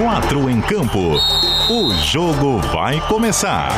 Quatro em campo. O jogo vai começar.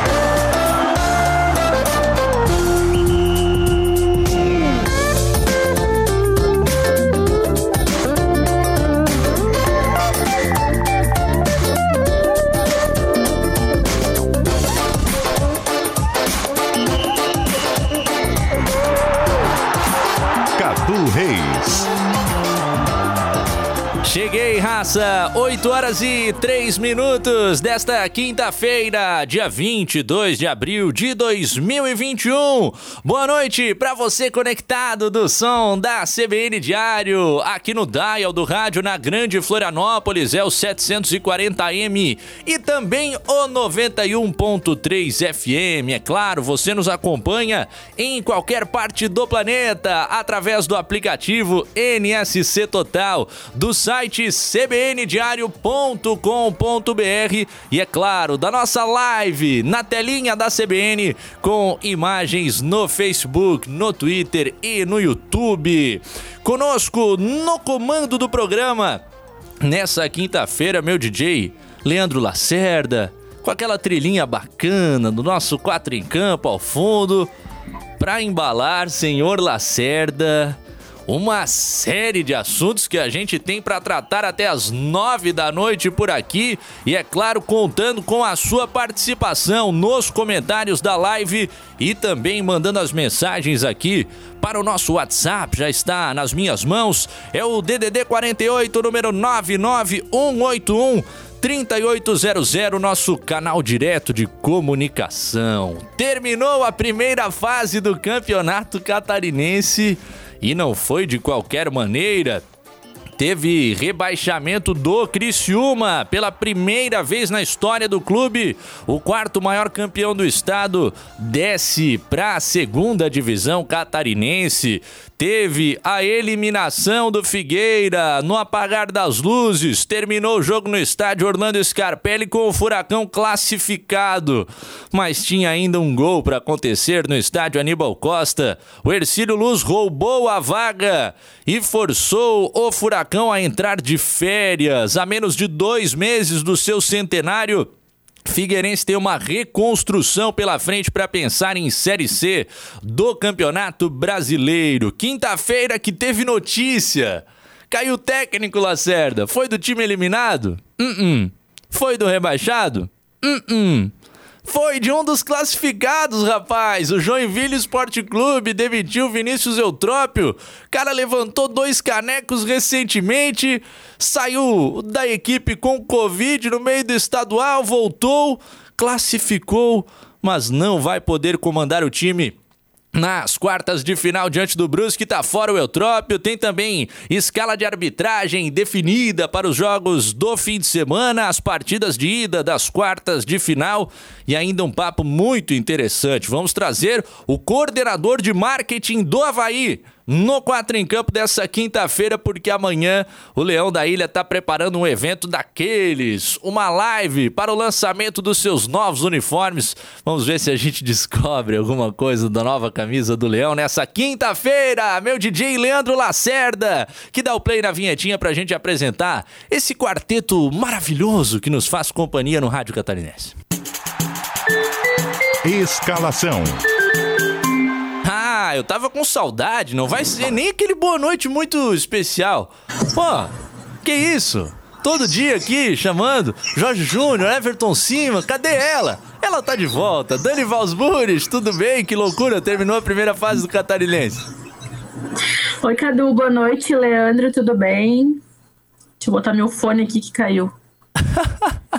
Cheguei, raça! 8 horas e 3 minutos desta quinta-feira, dia 22 de abril de 2021. Boa noite para você conectado do som da CBN Diário, aqui no Dial do Rádio na Grande Florianópolis, é o 740M e também o 91.3 FM. É claro, você nos acompanha em qualquer parte do planeta através do aplicativo NSC Total, do site site cbndiario.com.br e é claro, da nossa live na telinha da CBN com imagens no Facebook, no Twitter e no YouTube. Conosco no comando do programa nessa quinta-feira, meu DJ Leandro Lacerda, com aquela trilhinha bacana do nosso quatro em campo ao fundo, para embalar, senhor Lacerda uma série de assuntos que a gente tem para tratar até as nove da noite por aqui. E é claro contando com a sua participação nos comentários da live e também mandando as mensagens aqui para o nosso WhatsApp, já está nas minhas mãos, é o DDD 48 número 99181 3800, nosso canal direto de comunicação. Terminou a primeira fase do Campeonato Catarinense e não foi de qualquer maneira. Teve rebaixamento do Criciúma pela primeira vez na história do clube. O quarto maior campeão do estado desce para a segunda divisão catarinense teve a eliminação do Figueira no apagar das luzes. Terminou o jogo no estádio Orlando Scarpelli com o Furacão classificado. Mas tinha ainda um gol para acontecer no estádio Aníbal Costa. O Ercílio Luz roubou a vaga e forçou o Furacão a entrar de férias a menos de dois meses do seu centenário Figueirense tem uma reconstrução pela frente para pensar em Série C do Campeonato Brasileiro. Quinta-feira que teve notícia. Caiu o técnico Lacerda. Foi do time eliminado? Uh -uh. Foi do rebaixado? Uh foi de um dos classificados, rapaz. O Joinville Esporte Clube demitiu Vinícius Eutrópio. Cara levantou dois canecos recentemente, saiu da equipe com Covid no meio do estadual, voltou, classificou, mas não vai poder comandar o time nas quartas de final diante do Brusque tá fora o Eutrópio, tem também escala de arbitragem definida para os jogos do fim de semana, as partidas de ida das quartas de final e ainda um papo muito interessante. Vamos trazer o coordenador de marketing do Havaí, no 4 em Campo dessa quinta-feira, porque amanhã o Leão da Ilha está preparando um evento daqueles, uma live para o lançamento dos seus novos uniformes. Vamos ver se a gente descobre alguma coisa da nova camisa do Leão nessa quinta-feira. Meu DJ Leandro Lacerda, que dá o play na vinhetinha para a gente apresentar esse quarteto maravilhoso que nos faz companhia no Rádio Catarinense. Escalação. Ah, eu tava com saudade, não vai ser nem aquele boa noite muito especial. Pô, que isso? Todo dia aqui chamando Jorge Júnior, Everton Cima, cadê ela? Ela tá de volta. Dani Valsburis, tudo bem? Que loucura, terminou a primeira fase do Catarinense. Oi, Cadu, boa noite. Leandro, tudo bem? Deixa eu botar meu fone aqui que caiu.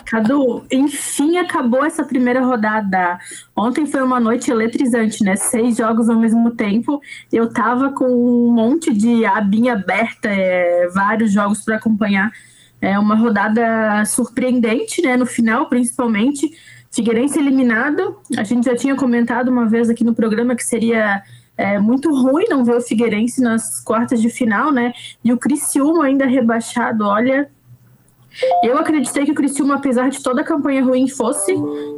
Cadu, enfim acabou essa primeira rodada. Ontem foi uma noite eletrizante, né? Seis jogos ao mesmo tempo. Eu tava com um monte de abinha aberta, é, vários jogos para acompanhar. É uma rodada surpreendente, né? No final, principalmente. Figueirense eliminado. A gente já tinha comentado uma vez aqui no programa que seria é muito ruim não ver o Figueirense nas quartas de final, né? E o Criciúma ainda rebaixado, olha, eu acreditei que o Criciúma, apesar de toda a campanha ruim, fosse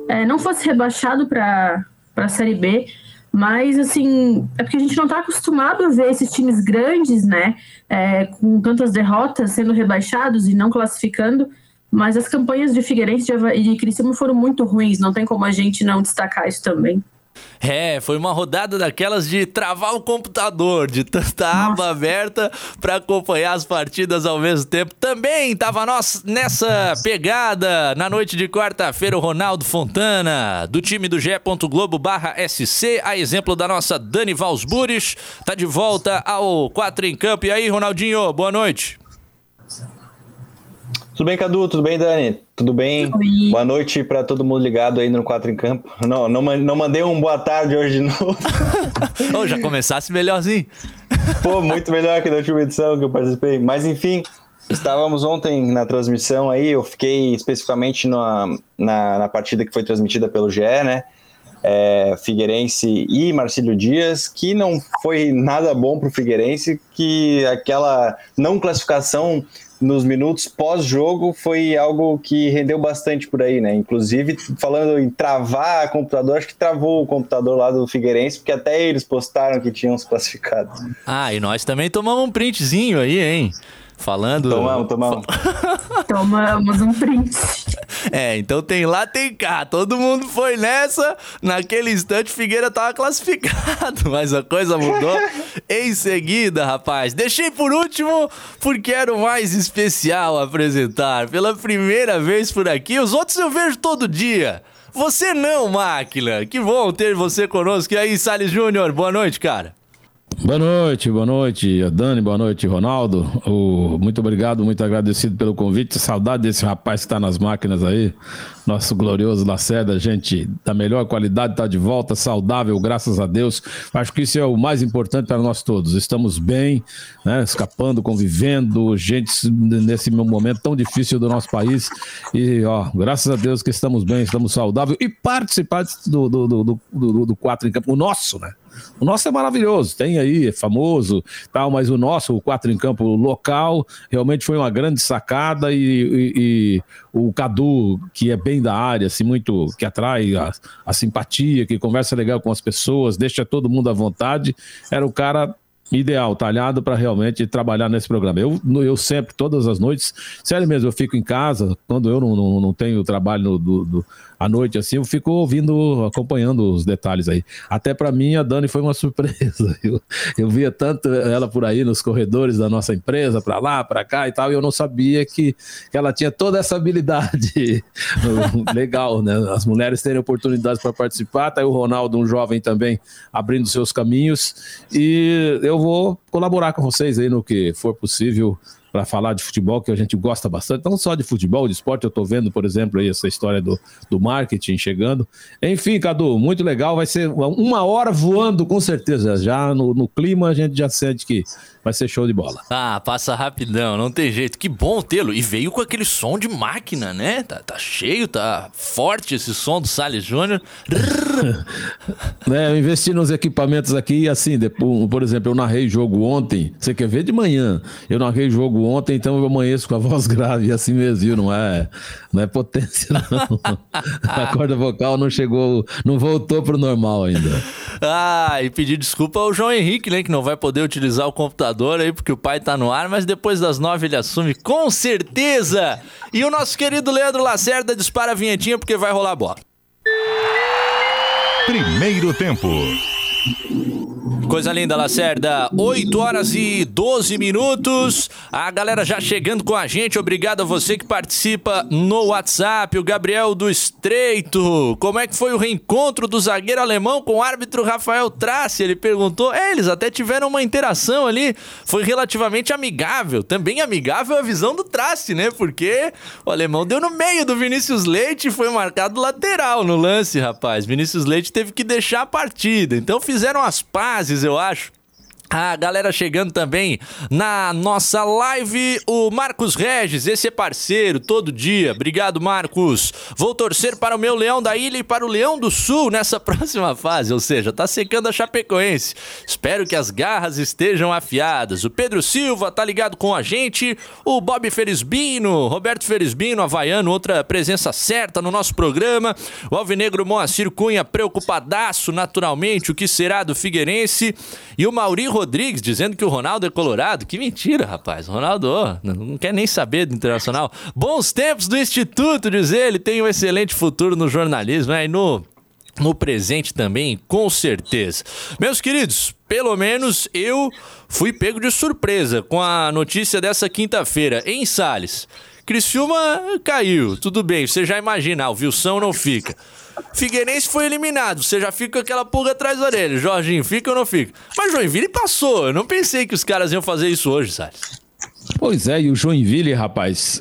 é, não fosse rebaixado para a Série B, mas assim é porque a gente não está acostumado a ver esses times grandes, né, é, com tantas derrotas sendo rebaixados e não classificando. Mas as campanhas de Figueirense e de Criciúma foram muito ruins, não tem como a gente não destacar isso também. É, foi uma rodada daquelas de travar o computador, de tanta Nossa. aba aberta para acompanhar as partidas ao mesmo tempo. Também tava nós nessa pegada na noite de quarta-feira o Ronaldo Fontana, do time do G. Globo barra SC, a exemplo da nossa Dani Valsburis, tá de volta ao 4 em campo. E aí, Ronaldinho, boa noite. Tudo bem, Cadu? Tudo bem, Dani? Tudo bem? Oi. Boa noite para todo mundo ligado aí no 4 em Campo. Não, não, não mandei um boa tarde hoje de novo. oh, já começasse melhorzinho. Pô, muito melhor que na última edição que eu participei. Mas enfim, estávamos ontem na transmissão aí, eu fiquei especificamente na, na, na partida que foi transmitida pelo GE, né? É, Figueirense e Marcílio Dias, que não foi nada bom para o Figueirense, que aquela não classificação nos minutos pós-jogo foi algo que rendeu bastante por aí, né? Inclusive, falando em travar computador, acho que travou o computador lá do Figueirense, porque até eles postaram que tinham se classificado. Ah, e nós também tomamos um printzinho aí, hein? Falando. Tomamos, tomamos. tomamos um print. É, então tem lá, tem cá. Todo mundo foi nessa. Naquele instante, Figueira tava classificado. Mas a coisa mudou em seguida, rapaz. Deixei por último, porque era o mais especial apresentar. Pela primeira vez por aqui. Os outros eu vejo todo dia. Você não, máquina. Que bom ter você conosco. E aí, Salles Júnior, boa noite, cara. Boa noite, boa noite, Dani, boa noite, Ronaldo. O, muito obrigado, muito agradecido pelo convite. Saudade desse rapaz que está nas máquinas aí, nosso glorioso Lacerda, gente da melhor qualidade, está de volta, saudável, graças a Deus. Acho que isso é o mais importante para nós todos. Estamos bem, né, escapando, convivendo, gente nesse momento tão difícil do nosso país. E, ó, graças a Deus que estamos bem, estamos saudáveis e participar do, do, do, do, do, do quatro em campo, o nosso, né? O nosso é maravilhoso, tem aí, é famoso, tal, mas o nosso, o quatro em campo local, realmente foi uma grande sacada e, e, e o Cadu, que é bem da área, assim, muito, que atrai a, a simpatia, que conversa legal com as pessoas, deixa todo mundo à vontade, era o cara ideal, talhado para realmente trabalhar nesse programa. Eu, eu sempre, todas as noites, sério mesmo, eu fico em casa, quando eu não, não, não tenho trabalho do, do, à noite, assim, eu fico ouvindo, acompanhando os detalhes aí. Até para mim, a Dani foi uma surpresa. Eu, eu via tanto ela por aí nos corredores da nossa empresa, para lá, para cá e tal, e eu não sabia que, que ela tinha toda essa habilidade legal, né? As mulheres terem oportunidades para participar, tá aí o Ronaldo, um jovem também, abrindo seus caminhos, e eu vou colaborar com vocês aí no que for possível para falar de futebol, que a gente gosta bastante, não só de futebol, de esporte, eu estou vendo, por exemplo, aí essa história do, do marketing chegando. Enfim, Cadu, muito legal, vai ser uma hora voando, com certeza. Já no, no clima a gente já sente que vai ser show de bola. Ah, passa rapidão, não tem jeito. Que bom tê-lo. E veio com aquele som de máquina, né? Tá, tá cheio, tá forte esse som do Salles Júnior. é, eu investi nos equipamentos aqui e assim, depois, por exemplo, eu narrei jogo ontem. Você quer ver de manhã? Eu narrei jogo ontem, então eu amanheço com a voz grave, assim mesmo, viu? Não é, não é potência, não. a corda vocal não chegou, não voltou pro normal ainda. Ah, e pedir desculpa ao João Henrique, né? Que não vai poder utilizar o computador aí, porque o pai tá no ar, mas depois das nove ele assume com certeza. E o nosso querido Leandro Lacerda dispara a vinhetinha porque vai rolar a bola. Primeiro tempo. Coisa linda, Lacerda. 8 horas e 12 minutos. A galera já chegando com a gente. Obrigado a você que participa no WhatsApp. O Gabriel do Estreito. Como é que foi o reencontro do zagueiro alemão com o árbitro Rafael Trace? Ele perguntou. É, eles até tiveram uma interação ali. Foi relativamente amigável. Também amigável a visão do Trace, né? Porque o alemão deu no meio do Vinícius Leite e foi marcado lateral no lance, rapaz. Vinícius Leite teve que deixar a partida. Então fizeram as pazes eu acho. A galera chegando também na nossa live, o Marcos Regis, esse é parceiro todo dia. Obrigado, Marcos. Vou torcer para o meu Leão da Ilha e para o Leão do Sul nessa próxima fase, ou seja, tá secando a Chapecoense. Espero que as garras estejam afiadas. O Pedro Silva tá ligado com a gente, o Bob Ferisbino, Roberto Ferisbino, havaiano, outra presença certa no nosso programa. O Alvinegro Moacir Cunha, preocupadaço naturalmente, o que será do Figueirense. E o Mauri Rodrigues Rodrigues dizendo que o Ronaldo é colorado. Que mentira, rapaz. O Ronaldo não quer nem saber do Internacional. Bons tempos do Instituto, diz ele. Tem um excelente futuro no jornalismo né? e no no presente também, com certeza. Meus queridos, pelo menos eu fui pego de surpresa com a notícia dessa quinta-feira em Sales. Criciúma caiu, tudo bem, você já imagina, o Wilson não fica. Figueirense foi eliminado, você já fica com aquela pulga atrás da orelha. Jorginho, fica ou não fica? Mas Joinville passou, eu não pensei que os caras iam fazer isso hoje, Salles. Pois é, e o Joinville, rapaz,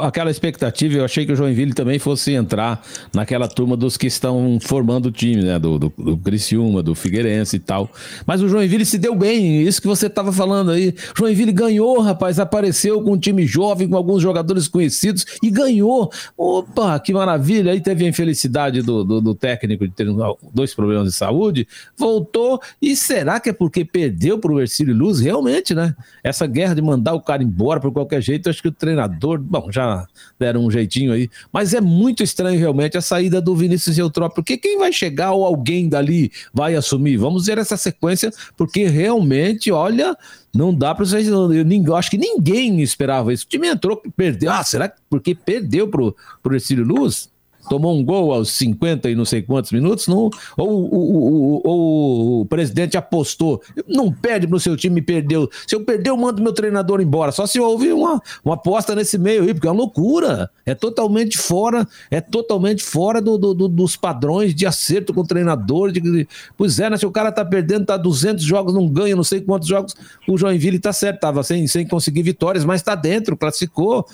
aquela expectativa, eu achei que o Joinville também fosse entrar naquela turma dos que estão formando o time, né? Do, do, do Criciúma, do Figueirense e tal. Mas o Joinville se deu bem, isso que você estava falando aí. Joinville ganhou, rapaz, apareceu com um time jovem, com alguns jogadores conhecidos e ganhou. Opa, que maravilha! Aí teve a infelicidade do, do, do técnico de ter dois problemas de saúde, voltou. E será que é porque perdeu para o Ercílio Luz? Realmente, né? Essa guerra de mandar o cara embora por qualquer jeito. Acho que o treinador, bom, já deram um jeitinho aí. Mas é muito estranho realmente a saída do Vinícius Eutrópio, porque quem vai chegar ou alguém dali vai assumir? Vamos ver essa sequência, porque realmente, olha, não dá para vocês. Eu, eu, acho que ninguém esperava isso. O time entrou, perdeu. Ah, será que porque perdeu pro, pro Ercílio Luz? Tomou um gol aos 50 e não sei quantos minutos, não, ou, ou, ou, o presidente apostou, não perde pro seu time perdeu. Se eu perder, eu mando meu treinador embora. Só se houve uma, uma aposta nesse meio aí, porque é uma loucura. É totalmente fora, é totalmente fora do, do, do dos padrões de acerto com o treinador. De, pois é, né? Se o cara tá perdendo, tá 200 jogos, não ganha, não sei quantos jogos, o Joinville tá certo, tava sem, sem conseguir vitórias, mas tá dentro, classificou.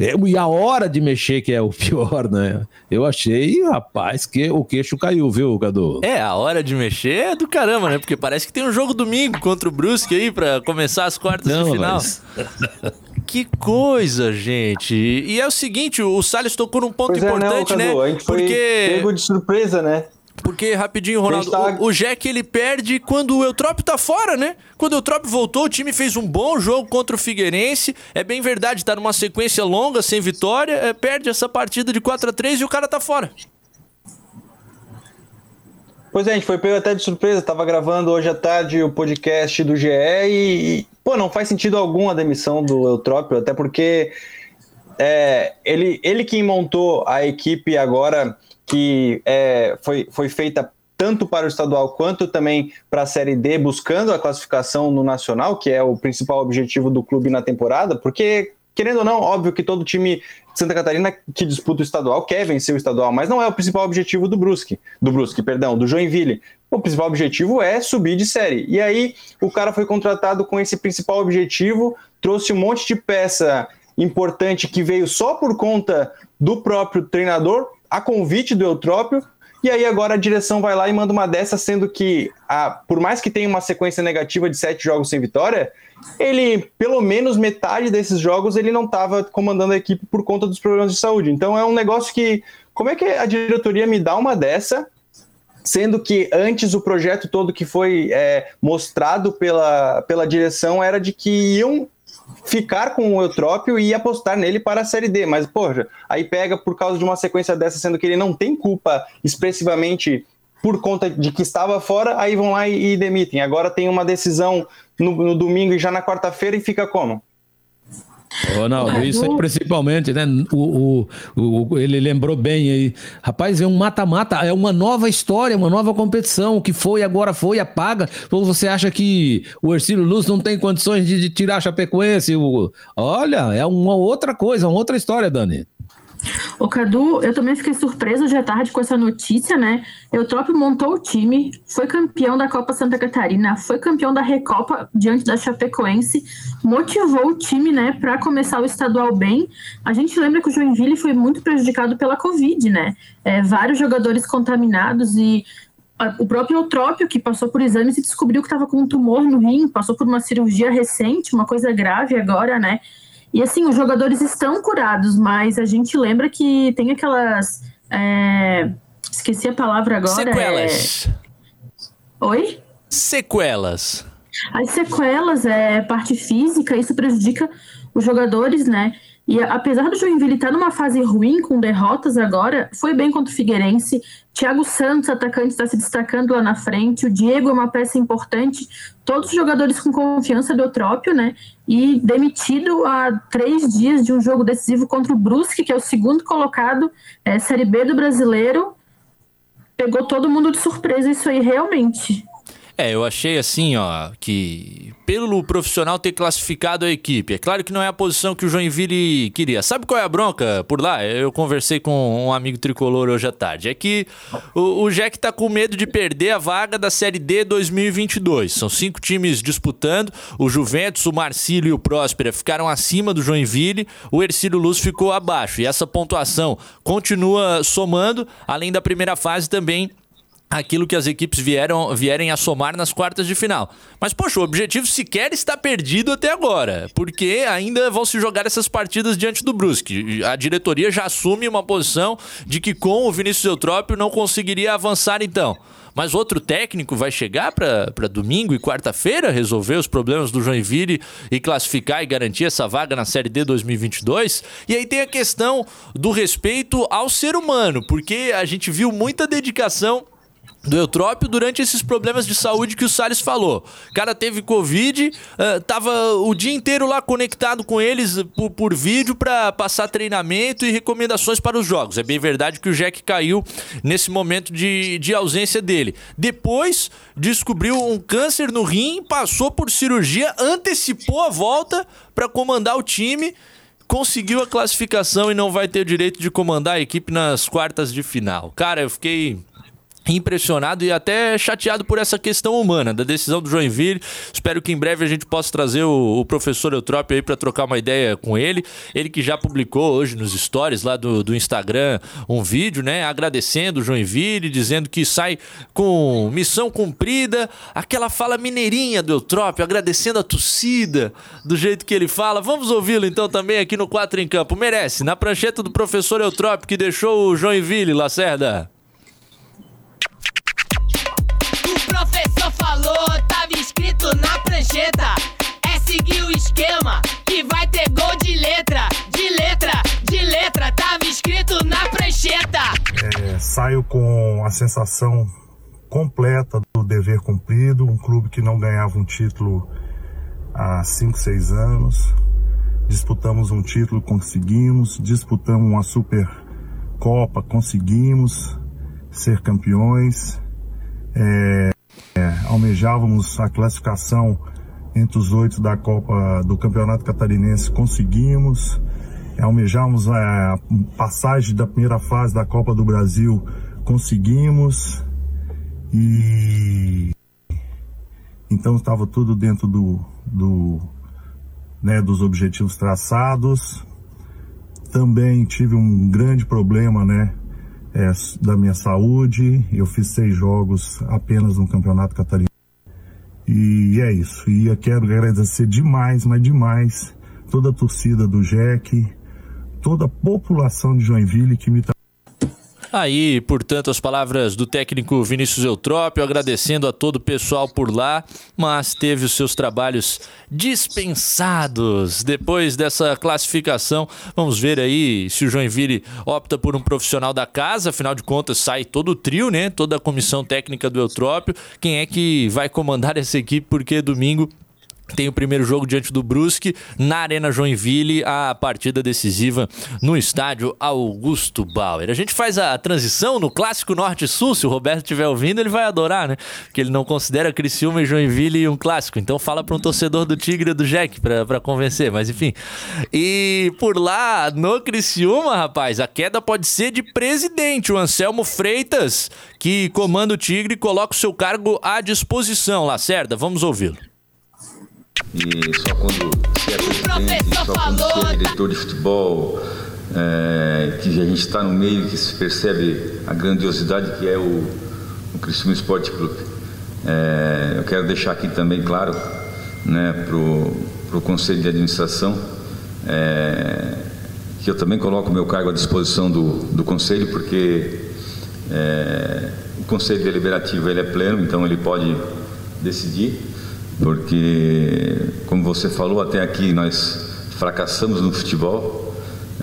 É, e a hora de mexer que é o pior, né? Eu achei, rapaz, que o queixo caiu, viu, Cadu? É, a hora de mexer é do caramba, né? Porque parece que tem um jogo domingo contra o Brusque aí para começar as quartas Não, de final. Mas... que coisa, gente. E é o seguinte, o Salles tocou num ponto pois importante, é, não, Cadu, né? A gente Porque foi pego de surpresa, né? Porque, rapidinho, Ronaldo, tá... o, o Jack ele perde quando o Eutrópio tá fora, né? Quando o Eutrópio voltou, o time fez um bom jogo contra o Figueirense. É bem verdade, tá numa sequência longa, sem vitória. É, perde essa partida de 4 a 3 e o cara tá fora. Pois é, a gente foi pego até de surpresa. Tava gravando hoje à tarde o podcast do GE e, e pô, não faz sentido algum a demissão do Eutrópio, até porque é, ele, ele quem montou a equipe agora que é, foi, foi feita tanto para o estadual quanto também para a Série D, buscando a classificação no Nacional, que é o principal objetivo do clube na temporada, porque, querendo ou não, óbvio que todo time de Santa Catarina que disputa o estadual quer vencer o estadual, mas não é o principal objetivo do Brusque, do Brusque, perdão, do Joinville. O principal objetivo é subir de série. E aí o cara foi contratado com esse principal objetivo, trouxe um monte de peça importante que veio só por conta do próprio treinador, a convite do Eutrópio, e aí agora a direção vai lá e manda uma dessa, sendo que, a, por mais que tenha uma sequência negativa de sete jogos sem vitória, ele, pelo menos metade desses jogos, ele não estava comandando a equipe por conta dos problemas de saúde. Então é um negócio que, como é que a diretoria me dá uma dessa, sendo que antes o projeto todo que foi é, mostrado pela, pela direção era de que iam ficar com o Eutrópio e apostar nele para a Série D. Mas, poxa, aí pega por causa de uma sequência dessa, sendo que ele não tem culpa expressivamente por conta de que estava fora, aí vão lá e, e demitem. Agora tem uma decisão no, no domingo e já na quarta-feira e fica como? Ronaldo, isso aí principalmente, né? O, o, o, ele lembrou bem aí. Rapaz, é um mata-mata, é uma nova história, uma nova competição. O que foi, agora foi, apaga. Ou você acha que o Ercílio Luz não tem condições de, de tirar a Chapecoense? O... Olha, é uma outra coisa, uma outra história, Dani. O Cadu, eu também fiquei surpresa hoje à tarde com essa notícia, né? Eutrópio montou o time, foi campeão da Copa Santa Catarina, foi campeão da Recopa diante da Chapecoense, motivou o time, né, para começar o estadual bem. A gente lembra que o Joinville foi muito prejudicado pela Covid, né? É, vários jogadores contaminados e o próprio Eutrópio, que passou por exames e descobriu que estava com um tumor no rim, passou por uma cirurgia recente, uma coisa grave agora, né? E assim, os jogadores estão curados, mas a gente lembra que tem aquelas. É... Esqueci a palavra agora. Sequelas. É... Oi? Sequelas. As sequelas é parte física, isso prejudica os jogadores, né? E apesar do Joinville estar numa fase ruim, com derrotas agora, foi bem contra o Figueirense. Thiago Santos, atacante, está se destacando lá na frente. O Diego é uma peça importante. Todos os jogadores com confiança do Eutrópio, né? E demitido há três dias de um jogo decisivo contra o Brusque, que é o segundo colocado, é, Série B do Brasileiro. Pegou todo mundo de surpresa isso aí, realmente. É, eu achei assim, ó, que pelo profissional ter classificado a equipe, é claro que não é a posição que o Joinville queria. Sabe qual é a bronca por lá? Eu conversei com um amigo tricolor hoje à tarde. É que o, o Jack tá com medo de perder a vaga da Série D 2022. São cinco times disputando. O Juventus, o Marcílio e o Próspera ficaram acima do Joinville. O Ercílio Luz ficou abaixo. E essa pontuação continua somando, além da primeira fase também aquilo que as equipes vieram, vierem a somar nas quartas de final. Mas, poxa, o objetivo sequer está perdido até agora, porque ainda vão se jogar essas partidas diante do Brusque. A diretoria já assume uma posição de que com o Vinícius Eutrópio não conseguiria avançar então. Mas outro técnico vai chegar para domingo e quarta-feira resolver os problemas do Joinville e classificar e garantir essa vaga na Série D 2022? E aí tem a questão do respeito ao ser humano, porque a gente viu muita dedicação do Eutrópio durante esses problemas de saúde que o Salles falou. O cara teve Covid, uh, tava o dia inteiro lá conectado com eles por, por vídeo para passar treinamento e recomendações para os jogos. É bem verdade que o Jack caiu nesse momento de, de ausência dele. Depois descobriu um câncer no rim, passou por cirurgia, antecipou a volta para comandar o time conseguiu a classificação e não vai ter o direito de comandar a equipe nas quartas de final. Cara, eu fiquei impressionado e até chateado por essa questão humana da decisão do Joinville. Espero que em breve a gente possa trazer o, o professor Eutrópio aí para trocar uma ideia com ele. Ele que já publicou hoje nos stories lá do, do Instagram um vídeo, né, agradecendo o Joinville, dizendo que sai com missão cumprida, aquela fala mineirinha do Eutrópio, agradecendo a torcida do jeito que ele fala. Vamos ouvi-lo então também aqui no 4 em Campo. Merece, na prancheta do professor Eutrópio que deixou o Joinville, Lacerda. Escrito na prancheta é seguir o esquema que vai ter gol de letra, de letra, de letra, tava escrito na prancheta. É, saio com a sensação completa do dever cumprido, um clube que não ganhava um título há 5, 6 anos. Disputamos um título, conseguimos, disputamos uma super Copa, conseguimos ser campeões. É, é, almejávamos a classificação entre os oito da Copa do Campeonato Catarinense, conseguimos. É, almejávamos a passagem da primeira fase da Copa do Brasil, conseguimos. E então estava tudo dentro do, do né, dos objetivos traçados. Também tive um grande problema, né? É, da minha saúde. Eu fiz seis jogos apenas no Campeonato Catarinense. E é isso. E eu quero agradecer demais, mas demais, toda a torcida do Jack, toda a população de Joinville que me Aí, portanto, as palavras do técnico Vinícius Eutrópio, agradecendo a todo o pessoal por lá, mas teve os seus trabalhos dispensados depois dessa classificação. Vamos ver aí se o Joinville opta por um profissional da casa, afinal de contas sai todo o trio, né? Toda a comissão técnica do Eutrópio. Quem é que vai comandar essa equipe? Porque domingo tem o primeiro jogo diante do Brusque na Arena Joinville, a partida decisiva no estádio Augusto Bauer. A gente faz a transição no clássico Norte-Sul, se o Roberto estiver ouvindo, ele vai adorar, né? Porque ele não considera Criciúma e Joinville um clássico. Então fala para um torcedor do Tigre do Jack para convencer, mas enfim. E por lá, no Criciúma, rapaz, a queda pode ser de presidente, o Anselmo Freitas, que comanda o Tigre coloca o seu cargo à disposição. Lacerda, vamos ouvi-lo. E só quando se é presidente, só quando se é diretor de futebol, é, que a gente está no meio que se percebe a grandiosidade que é o, o Criciúma Esporte Clube. É, eu quero deixar aqui também claro né, para o Conselho de Administração é, que eu também coloco meu cargo à disposição do, do Conselho, porque o Conselho Deliberativo ele é pleno, então ele pode decidir porque, como você falou, até aqui nós fracassamos no futebol,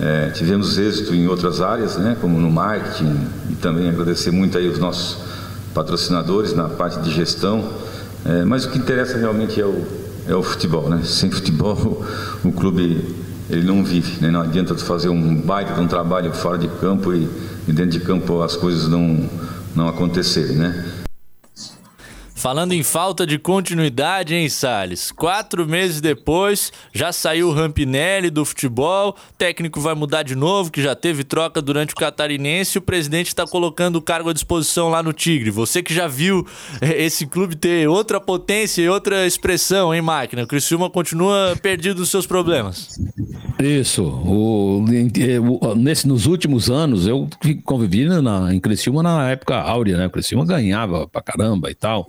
É, tivemos êxito em outras áreas, né, como no marketing, e também agradecer muito aí os nossos patrocinadores na parte de gestão. É, mas o que interessa realmente é o, é o futebol, né? Sem futebol o, clube ele não vive, né? Não adianta tu fazer um baita de um trabalho fora de campo e, e dentro de campo as coisas não não acontecerem, né? Falando em falta de continuidade, hein, Salles? Quatro meses depois, já saiu o Rampinelli do futebol, técnico vai mudar de novo, que já teve troca durante o Catarinense, e o presidente está colocando o cargo à disposição lá no Tigre. Você que já viu eh, esse clube ter outra potência e outra expressão, hein, máquina? O Criciúma continua perdido nos seus problemas. Isso. O, nesse, nos últimos anos, eu convivi na, em Criciúma na época áurea, né? O Criciúma ganhava pra caramba e tal.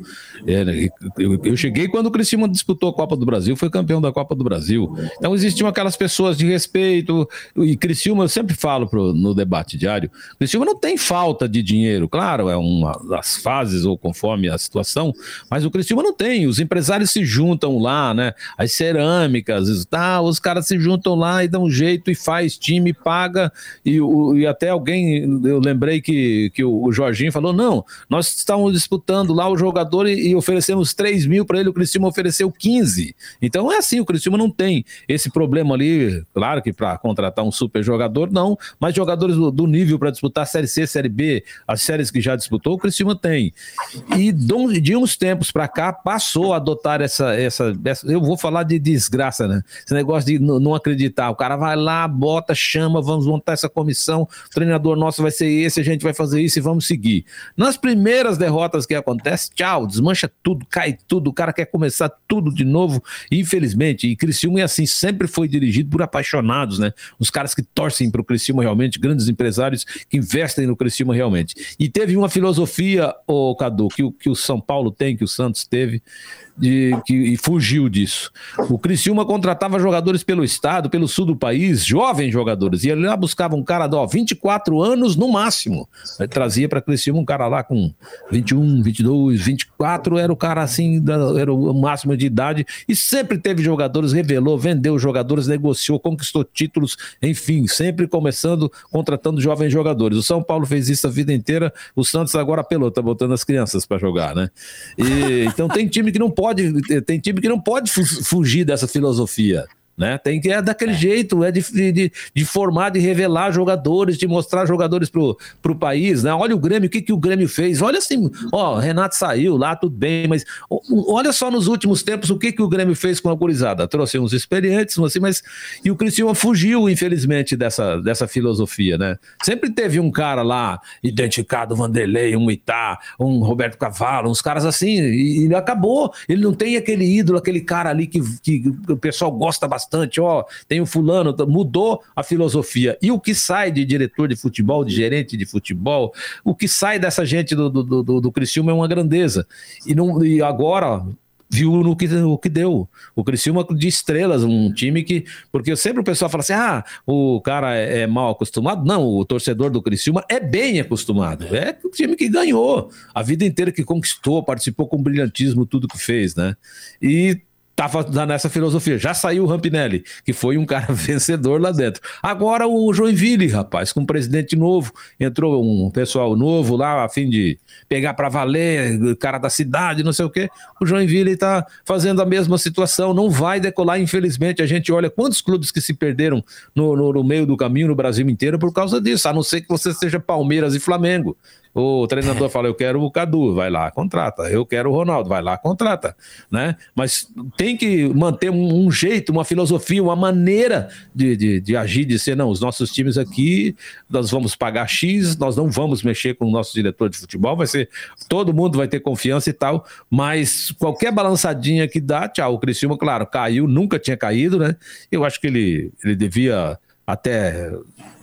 É, né, eu, eu, cheguei quando o Criciúma disputou a Copa do Brasil, foi campeão da Copa do Brasil. Então existiam aquelas pessoas de respeito, e Criciúma, eu sempre falo pro, no debate diário, Criciúma não tem falta de dinheiro, claro, é uma das fases ou conforme a situação, mas o Criciúma não tem, os empresários se juntam lá, né, as cerâmicas, tá, os caras se juntam lá e dão um jeito e faz time, paga, e, o, e até alguém, eu lembrei que, que o Jorginho falou, não, nós estávamos disputando lá o jogador e, oferecemos 3 mil para ele, o Criciúma ofereceu 15. Então é assim, o Criciúma não tem esse problema ali, claro que para contratar um super jogador, não, mas jogadores do, do nível para disputar Série C, Série B, as séries que já disputou, o Criciúma tem. E de uns tempos para cá passou a adotar essa, essa, essa, eu vou falar de desgraça, né? Esse negócio de não acreditar. O cara vai lá, bota, chama, vamos montar essa comissão, o treinador nosso vai ser esse, a gente vai fazer isso e vamos seguir. Nas primeiras derrotas que acontece, tchau, desmancha tudo, cai tudo, o cara quer começar tudo de novo. Infelizmente, e Criciúma é assim, sempre foi dirigido por apaixonados, né? Os caras que torcem para o Criciúma realmente, grandes empresários que investem no Criciúma realmente. E teve uma filosofia, o Cadu, que, que o São Paulo tem, que o Santos teve, de, que, e fugiu disso. O Criciúma contratava jogadores pelo estado, pelo sul do país, jovens jogadores, e ele lá buscava um cara de ó, 24 anos no máximo. Aí trazia para Criciúma um cara lá com 21, 22, 24, era o cara assim, era o máximo de idade, e sempre teve jogadores, revelou, vendeu jogadores, negociou, conquistou títulos, enfim, sempre começando, contratando jovens jogadores. O São Paulo fez isso a vida inteira, o Santos agora apelou, tá botando as crianças para jogar, né? E, então tem time que não pode pode, tem time que não pode fugir dessa filosofia. Né? Tem que é daquele é. jeito, é de, de, de, formar, de revelar jogadores, de mostrar jogadores pro, pro país, né? Olha o Grêmio, o que, que o Grêmio fez? Olha assim, ó, Renato saiu lá, tudo bem, mas olha só nos últimos tempos o que, que o Grêmio fez com a gurizada. Trouxe uns experientes, assim, mas e o Criciúma fugiu, infelizmente, dessa, dessa filosofia, né? Sempre teve um cara lá, identificado, Vanderlei, um Itá, um Roberto Cavalo, uns caras assim, e, e acabou. Ele não tem aquele ídolo, aquele cara ali que, que o pessoal gosta bastante bastante, ó, tem o fulano, mudou a filosofia. E o que sai de diretor de futebol, de gerente de futebol, o que sai dessa gente do, do, do, do Criciúma é uma grandeza. E, não, e agora viu no que, o que deu. O Criciúma de estrelas, um time que. Porque sempre o pessoal fala assim: ah, o cara é, é mal acostumado. Não, o torcedor do Criciúma é bem acostumado. É o time que ganhou a vida inteira, que conquistou, participou com brilhantismo, tudo que fez, né? E estava nessa filosofia. Já saiu o Rampinelli, que foi um cara vencedor lá dentro. Agora o Joinville, rapaz, com um presidente novo, entrou um pessoal novo lá a fim de pegar para valer, cara da cidade, não sei o quê. O Joinville está fazendo a mesma situação, não vai decolar, infelizmente. A gente olha quantos clubes que se perderam no, no, no meio do caminho no Brasil inteiro por causa disso, a não ser que você seja Palmeiras e Flamengo. O treinador fala, eu quero o Cadu, vai lá, contrata. Eu quero o Ronaldo, vai lá, contrata. Né? Mas tem que manter um, jeito, uma filosofia, uma maneira de, de, de, agir, de ser, não, os nossos times aqui, nós vamos pagar X, nós não vamos mexer com o nosso diretor de futebol, vai ser, todo mundo vai ter confiança e tal, mas qualquer balançadinha que dá, tchau. O Criciúma, claro, caiu, nunca tinha caído, né? Eu acho que ele, ele devia até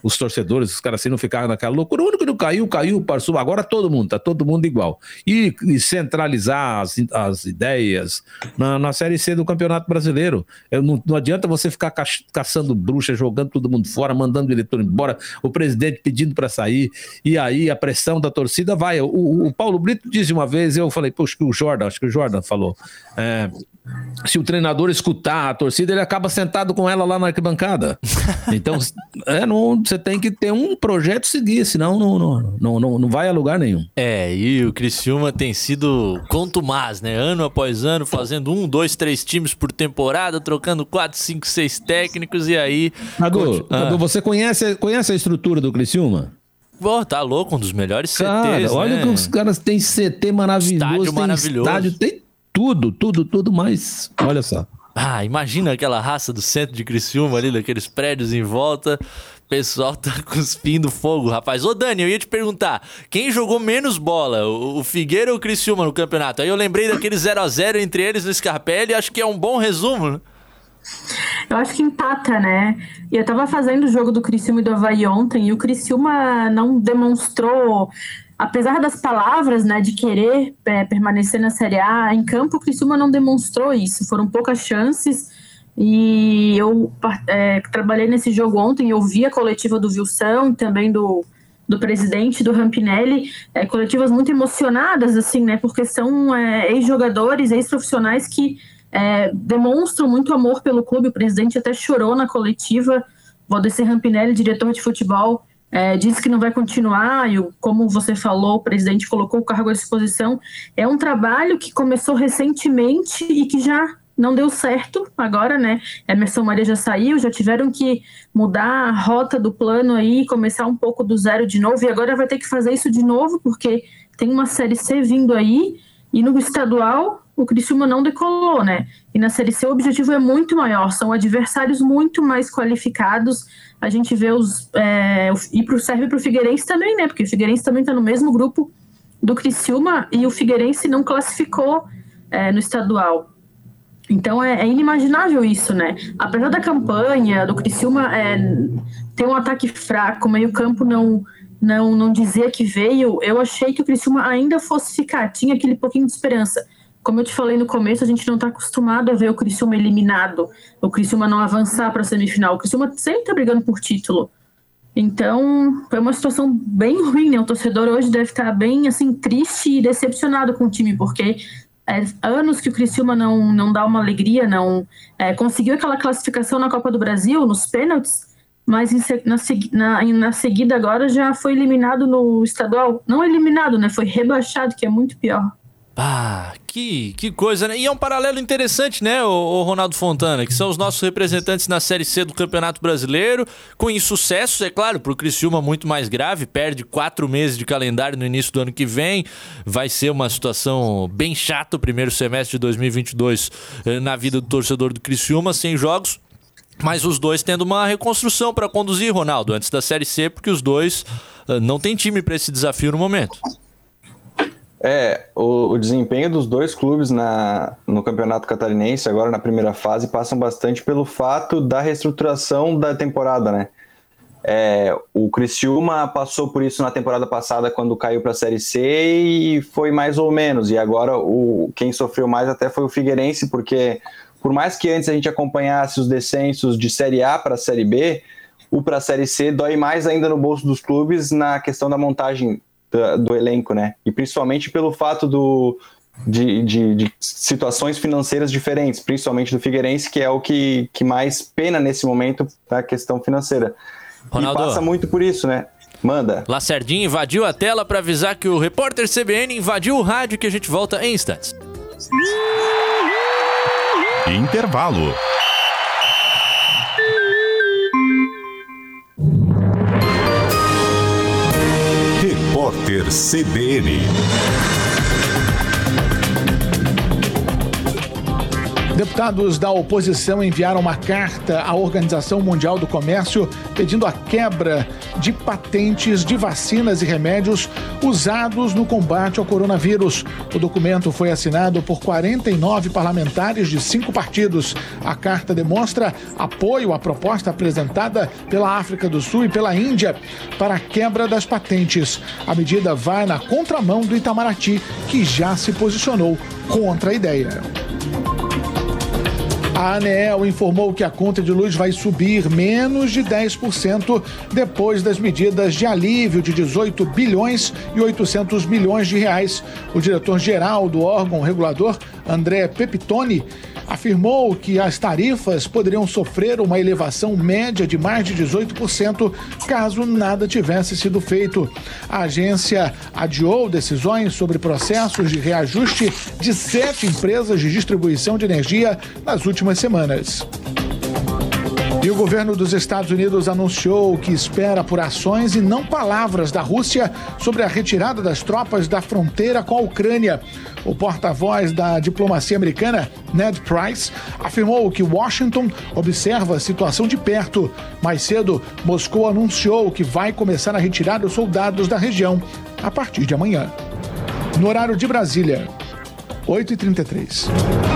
os torcedores, os caras assim não ficaram naquela loucura. O único que não caiu, caiu, passou. Agora todo mundo, tá todo mundo igual. E, e centralizar as, as ideias na, na Série C do Campeonato Brasileiro. Eu, não, não adianta você ficar ca, caçando bruxa, jogando todo mundo fora, mandando o diretor embora, o presidente pedindo para sair, e aí a pressão da torcida vai. O, o Paulo Brito disse uma vez, eu falei, poxa, que o Jordan, acho que o Jordan falou. É, se o treinador escutar a torcida, ele acaba sentado com ela lá na arquibancada. Então, é, não, você tem que ter um projeto seguir, senão não, não, não, não, não vai a lugar nenhum. É, e o Criciúma tem sido contumaz, né? Ano após ano, fazendo um, dois, três times por temporada, trocando quatro, cinco, seis técnicos, e aí... Cadu, ah. Você conhece, conhece a estrutura do Criciúma? Pô, tá louco, um dos melhores CTs, Cara, olha né? que os caras têm CT maravilhoso, Estádio maravilhoso. estádio, tem tudo, tudo, tudo, mas olha só. Ah, imagina aquela raça do centro de Criciúma ali, daqueles prédios em volta. Pessoal tá cuspindo fogo, rapaz. Ô, Dani, eu ia te perguntar: quem jogou menos bola, o o Figueira ou o Criciúma no campeonato? Aí eu lembrei daquele 0 a 0 entre eles no Scarpelli, acho que é um bom resumo, né? Eu acho que empata, né? E eu tava fazendo o jogo do Criciúma e do Havaí ontem, e o Criciúma não demonstrou, apesar das palavras, né, de querer é, permanecer na Série A, em campo o Criciúma não demonstrou isso. Foram poucas chances. E eu é, trabalhei nesse jogo ontem, eu vi a coletiva do Wilson, também do, do presidente do Rampinelli, é, coletivas muito emocionadas, assim, né? Porque são é, ex-jogadores, ex-profissionais que é, demonstram muito amor pelo clube. O presidente até chorou na coletiva. Valdecir Rampinelli, diretor de futebol, é, disse que não vai continuar. E como você falou, o presidente colocou o cargo à disposição. É um trabalho que começou recentemente e que já não deu certo agora, né? Emerson Maria já saiu, já tiveram que mudar a rota do plano aí, começar um pouco do zero de novo. E agora vai ter que fazer isso de novo, porque tem uma Série C vindo aí. E no estadual, o Criciúma não decolou, né? E na Série C o objetivo é muito maior, são adversários muito mais qualificados. A gente vê os. É, e pro, serve para o Figueirense também, né? Porque o Figueirense também está no mesmo grupo do Criciúma e o Figueirense não classificou é, no estadual. Então é, é inimaginável isso, né? Apesar da campanha do Criciúma é, ter um ataque fraco, meio campo não, não, não dizer que veio, eu achei que o Criciúma ainda fosse ficar, tinha aquele pouquinho de esperança. Como eu te falei no começo, a gente não está acostumado a ver o Criciúma eliminado, o Criciúma não avançar para a semifinal. O Criciúma sempre está brigando por título. Então, foi uma situação bem ruim, né? O torcedor hoje deve estar bem, assim, triste e decepcionado com o time, porque é, anos que o Criciúma não, não dá uma alegria, não é, conseguiu aquela classificação na Copa do Brasil, nos pênaltis, mas em na, na, na seguida agora já foi eliminado no estadual. Não eliminado, né? Foi rebaixado, que é muito pior. Ah, que, que coisa, né? E é um paralelo interessante, né, o, Ronaldo Fontana, que são os nossos representantes na Série C do Campeonato Brasileiro, com insucessos, é claro, pro Criciúma muito mais grave, perde quatro meses de calendário no início do ano que vem, vai ser uma situação bem chata o primeiro semestre de 2022 eh, na vida do torcedor do Criciúma, sem jogos, mas os dois tendo uma reconstrução para conduzir, Ronaldo, antes da Série C, porque os dois eh, não tem time para esse desafio no momento. É, o, o desempenho dos dois clubes na, no Campeonato Catarinense, agora na primeira fase, passam bastante pelo fato da reestruturação da temporada, né? É, o Criciúma passou por isso na temporada passada quando caiu para a Série C e foi mais ou menos. E agora o, quem sofreu mais até foi o Figueirense, porque por mais que antes a gente acompanhasse os descensos de Série A para Série B, o para a Série C dói mais ainda no bolso dos clubes na questão da montagem da- do elenco, né? E principalmente pelo fato do, de, de- de situações financeiras diferentes, principalmente do Figueirense, que é o que, que mais pena nesse momento na questão financeira. Ronaldo. E passa muito por isso, né? Manda. Lacerdinho invadiu a tela para avisar que o repórter CBN invadiu o rádio que a gente volta em instantes. Intervalo. Repórter CBN. Deputados da oposição enviaram uma carta à Organização Mundial do Comércio pedindo a quebra de patentes de vacinas e remédios usados no combate ao coronavírus. O documento foi assinado por 49 parlamentares de cinco partidos. A carta demonstra apoio à proposta apresentada pela África do Sul e pela Índia para a quebra das patentes. A medida vai na contramão do Itamaraty, que já se posicionou contra a ideia. A ANEEL informou que a conta de luz vai subir menos de 10% depois das medidas de alívio de 18 bilhões e 800 milhões de reais. O diretor-geral do órgão regulador, André Pepitone, afirmou que as tarifas poderiam sofrer uma elevação média de mais de 18% caso nada tivesse sido feito. A agência adiou decisões sobre processos de reajuste de sete empresas de distribuição de energia nas últimas semanas. E o governo dos Estados Unidos anunciou que espera por ações e não palavras da Rússia sobre a retirada das tropas da fronteira com a Ucrânia. O porta-voz da diplomacia americana, Ned Price, afirmou que Washington observa a situação de perto. Mais cedo, Moscou anunciou que vai começar a retirar os soldados da região a partir de amanhã. No horário de Brasília, 8h33.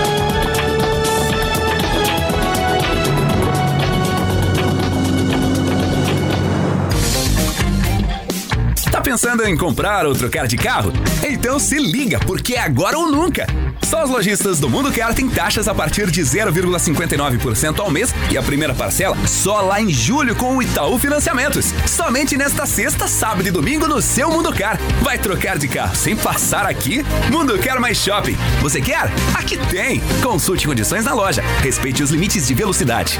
Pensando em comprar ou trocar de carro? Então se liga, porque é agora ou nunca. Só os lojistas do Mundo Car têm taxas a partir de 0,59% ao mês e a primeira parcela só lá em julho com o Itaú Financiamentos. Somente nesta sexta, sábado e domingo no seu Mundo Car. Vai trocar de carro sem passar aqui? Mundo Car mais Shopping. Você quer? Aqui tem. Consulte condições na loja. Respeite os limites de velocidade.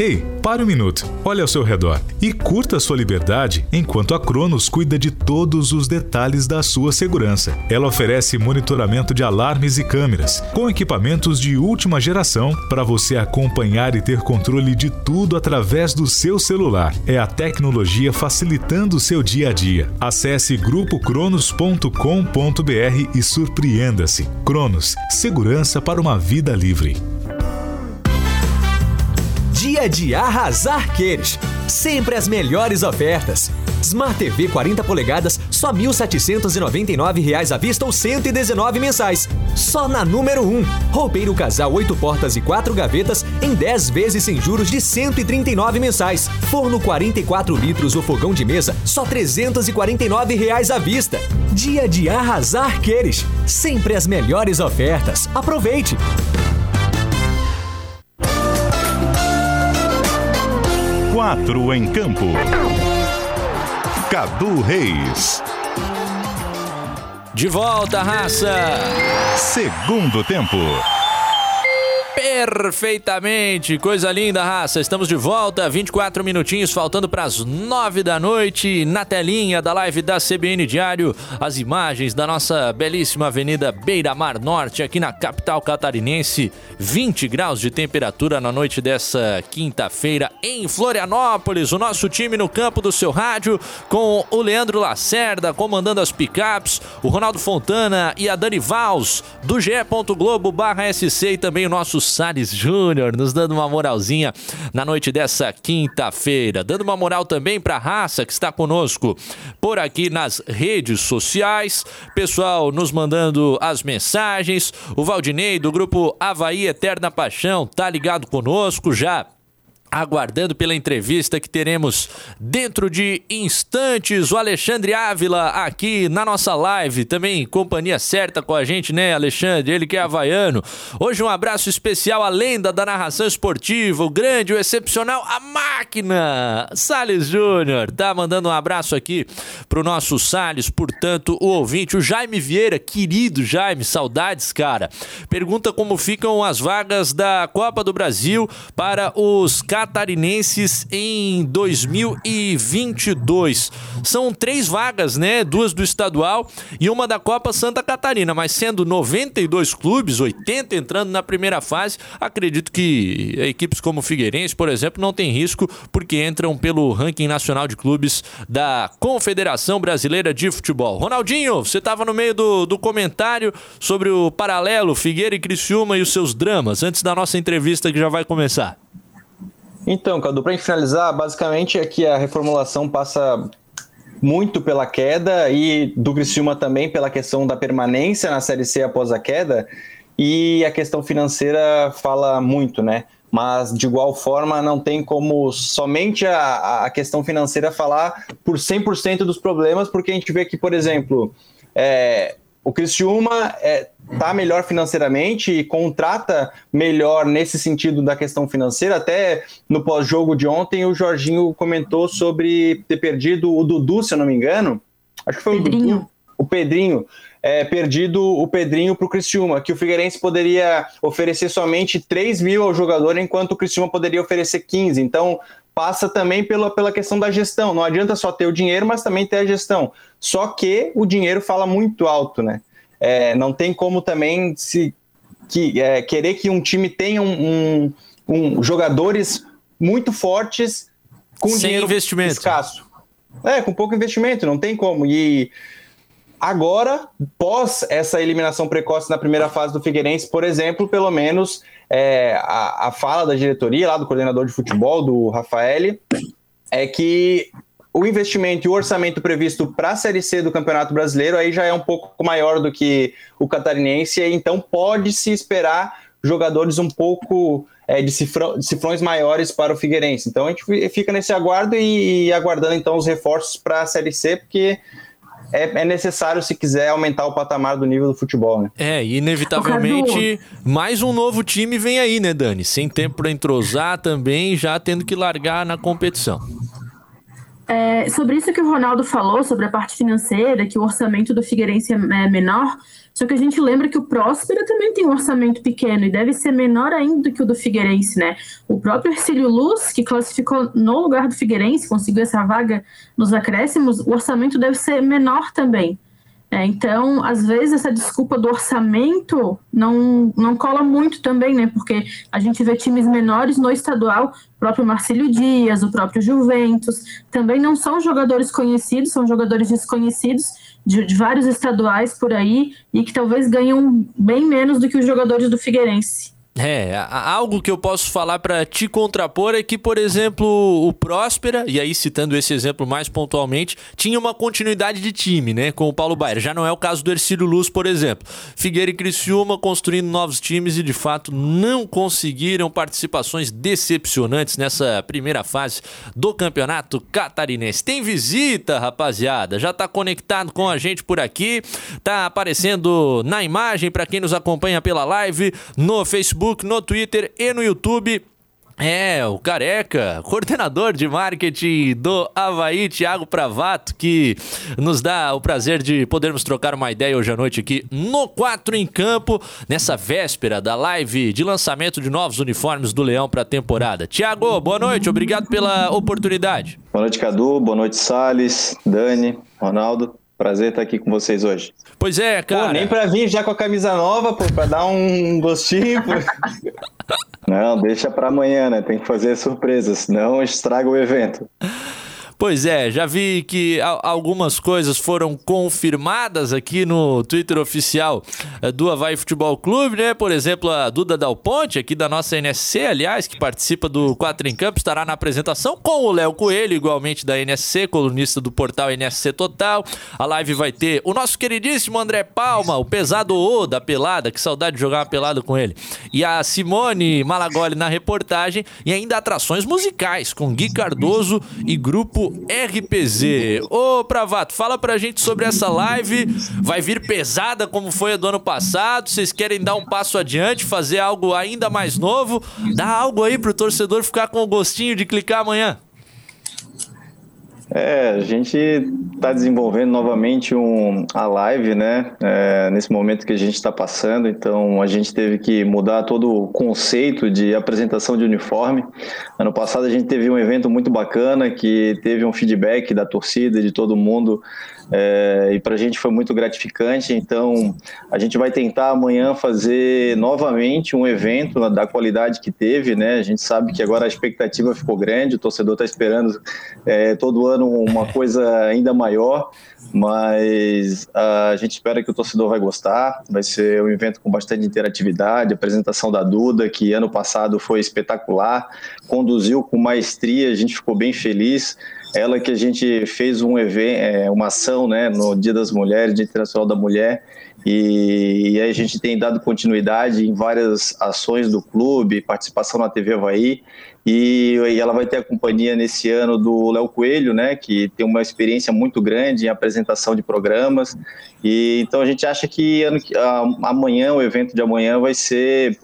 Ei, pare um minuto, olhe ao seu redor e curta sua liberdade enquanto a Cronos cuida de todos os detalhes da sua segurança. Ela oferece monitoramento de alarmes e câmeras, com equipamentos de última geração para você acompanhar e ter controle de tudo através do seu celular. É a tecnologia facilitando o seu dia a dia. Acesse grupocronos.com.br e surpreenda-se. Cronos, segurança para uma vida livre. Dia de arrasar queres. Sempre as melhores ofertas. Smart TV 40 polegadas, só 1.799 reais à vista ou 119 mensais. Só na número 1. Roupeiro casal 8 portas e 4 gavetas em 10 vezes sem juros de R$ 139 mensais. Forno 44 litros ou fogão de mesa, só 349 reais à vista. Dia de arrasar queres. Sempre as melhores ofertas. Aproveite! Quatro em campo. Cadu Reis. De volta, raça! Segundo tempo. Perfeitamente, coisa linda, raça. Estamos de volta, 24 minutinhos faltando para as 9 da noite, na telinha da live da CBN Diário, as imagens da nossa belíssima Avenida Beira Mar Norte, aqui na capital catarinense. 20 graus de temperatura na noite dessa quinta-feira em Florianópolis. O nosso time no campo do seu rádio, com o Leandro Lacerda comandando as picapes, o Ronaldo Fontana e a Dani Vals, do ge Globo barra SC e também o nosso Salles Júnior, nos dando uma moralzinha na noite dessa quinta-feira. Dando uma moral também para a raça que está conosco por aqui nas redes sociais. Pessoal nos mandando as mensagens. O Valdinei do grupo Havaí Eterna Paixão tá ligado conosco já aguardando pela entrevista que teremos dentro de instantes. O Alexandre Ávila aqui na nossa live, também companhia certa com a gente, né, Alexandre? Ele que é havaiano. Hoje um abraço especial à lenda da narração esportiva, o grande, o excepcional, a máquina, Salles Júnior. Tá mandando um abraço aqui pro nosso Salles, portanto, o ouvinte, o Jaime Vieira, querido Jaime, saudades, cara. Pergunta como ficam as vagas da Copa do Brasil para os catarinenses em 2022. São três vagas, né? Duas do estadual e uma da Copa Santa Catarina, mas sendo 92 clubes, 80 entrando na primeira fase, acredito que equipes como o Figueirense, por exemplo, não tem risco porque entram pelo ranking nacional de clubes da Confederação Brasileira de Futebol. Ronaldinho, você estava no meio do, do comentário sobre o paralelo Figueira e Criciúma e os seus dramas, antes da nossa entrevista que já vai começar. Então, Cadu, para finalizar, basicamente é que a reformulação passa muito pela queda e do Criciúma também pela questão da permanência na Série C após a queda e a questão financeira fala muito, né? Mas de igual forma não tem como somente a, a questão financeira falar por 100% dos problemas, porque a gente vê que, por exemplo, é, o Criciúma é, tá melhor financeiramente e contrata melhor nesse sentido da questão financeira. Até no pós-jogo de ontem, o Jorginho comentou sobre ter perdido o Dudu, se eu não me engano. Acho que foi Pedrinho. o Dudu, o Pedrinho. É, perdido o Pedrinho para o Criciúma, que o Figueirense poderia oferecer somente 3 mil ao jogador, enquanto o Criciúma poderia oferecer 15. Então, passa também pela, pela questão da gestão. Não adianta só ter o dinheiro, mas também ter a gestão. Só que o dinheiro fala muito alto, né? É, não tem como também se que, é, querer que um time tenha um, um, um jogadores muito fortes com Sem dinheiro investimento. escasso. É, com pouco investimento, não tem como. E agora, pós essa eliminação precoce na primeira fase do Figueirense, por exemplo, pelo menos é, a, a fala da diretoria, lá do coordenador de futebol, do Rafael, é que o investimento e o orçamento previsto para a Série C do Campeonato Brasileiro aí já é um pouco maior do que o catarinense, então pode-se esperar jogadores um pouco é, de, cifrão, de, cifrões maiores para o Figueirense. Então a gente fica nesse aguardo e, e aguardando então os reforços para a Série C, porque é, é, necessário se quiser aumentar o patamar do nível do futebol, né? É, e inevitavelmente mais um novo time vem aí, né, Dani? Sem tempo para entrosar também, já tendo que largar na competição. É, sobre isso que o Ronaldo falou, sobre a parte financeira, que o orçamento do Figueirense é menor, só que a gente lembra que o Próspera também tem um orçamento pequeno e deve ser menor ainda do que o do Figueirense, né? O próprio Ercílio Luz, que classificou no lugar do Figueirense, conseguiu essa vaga nos acréscimos, o orçamento deve ser menor também. É, então, às vezes, essa desculpa do orçamento não, não cola muito também, né? Porque a gente vê times menores no estadual, o próprio Marcílio Dias, o próprio Juventus, também não são jogadores conhecidos, são jogadores desconhecidos de, de vários estaduais por aí e que talvez ganham bem menos do que os jogadores do Figueirense. É, algo que eu posso falar para te contrapor é que, por exemplo, o Próspera, e aí citando esse exemplo mais pontualmente, tinha uma continuidade de time, né, com o Paulo Baier. Já não é o caso do Ercílio Luz, por exemplo. Figueira e Criciúma construindo novos times e, de fato, não conseguiram participações decepcionantes nessa primeira fase do Campeonato Catarinense. Tem visita, rapaziada, já tá conectado com a gente por aqui, tá aparecendo na imagem para quem nos acompanha pela live no Facebook Facebook, no Twitter e no YouTube. É, o Careca, coordenador de marketing do Havaí, Thiago Pravato, que nos dá o prazer de podermos trocar uma ideia hoje à noite aqui no 4 em Campo, nessa véspera da live de lançamento de novos uniformes do Leão para a temporada. Thiago, boa noite, obrigado pela oportunidade. Boa noite, Cadu, boa noite, Sales, Dani, Ronaldo. Prazer estar aqui com vocês hoje. Pois é, cara. Pô, nem pra vir já com a camisa nova, pô, pra dar um gostinho. Não, deixa pra amanhã, né? Tem que fazer surpresa, senão estraga o evento. Pois é, já vi que algumas coisas foram confirmadas aqui no Twitter oficial eh, do Havaí Futebol Clube, né? Por exemplo, a Duda Dal Ponte, aqui da nossa NSC, aliás, que participa do Quatro em Campo, estará na apresentação com o Léo Coelho, igualmente da NSC, colunista do portal NSC Total. A live vai ter o nosso queridíssimo André Palma, o pesado O da pelada, que saudade de jogar uma pelada com ele. E a Simone Malagoli na reportagem e ainda atrações musicais com Gui Cardoso e grupo RPZ. Ô Pravato, fala pra gente sobre essa live. Vai vir pesada como foi a do ano passado? Vocês querem dar um passo adiante, fazer algo ainda mais novo? Dá algo aí pro torcedor ficar com o gostinho de clicar amanhã. É, a gente está desenvolvendo novamente um, a live, né? É, nesse momento que a gente está passando, então a gente teve que mudar todo o conceito de apresentação de uniforme. Ano passado a gente teve um evento muito bacana que teve um feedback da torcida, de todo mundo, é, e para a gente foi muito gratificante. Então a gente vai tentar amanhã fazer novamente um evento da qualidade que teve, né? A gente sabe que agora a expectativa ficou grande, o torcedor está esperando é, todo ano uma coisa ainda maior, mas a gente espera que o torcedor vai gostar. Vai ser um evento com bastante interatividade, apresentação da Duda, que ano passado foi espetacular, conduziu com maestria, a gente ficou bem feliz. Ela que a gente fez um evento, uma ação, né, no Dia das Mulheres, Dia Internacional da Mulher, e, e a gente tem dado continuidade em várias ações do clube, participação na TV Havaí, e, e ela vai ter a companhia nesse ano do Léo Coelho, né, que tem uma experiência muito grande em apresentação de programas, e então a gente acha que ano, a- amanhã, o evento de amanhã vai ser,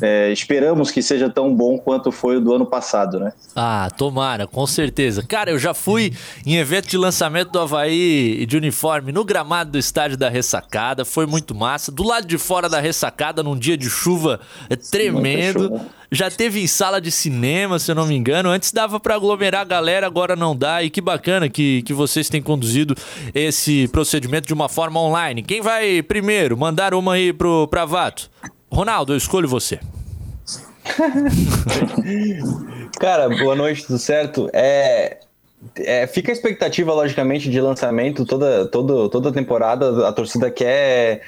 é, esperamos que seja tão bom quanto foi o do ano passado, né. Ah, tomara, com certeza. Cara, eu já fui em evento de lançamento do Havaí de uniforme no gramado do estádio da Ressacada, foi muito massa. Do lado de fora da Ressacada, num dia de chuva é, tremendo. Já teve em sala de cinema, se eu não me engano. Antes dava pra aglomerar a galera, agora não dá. E que bacana que, que vocês têm conduzido esse procedimento de uma forma online. Quem vai primeiro? Mandar uma aí pro Pravato. Ronaldo, eu escolho você. Cara, boa noite, tudo certo? É, é, fica a expectativa, logicamente, de lançamento toda, toda, toda temporada. A torcida quer,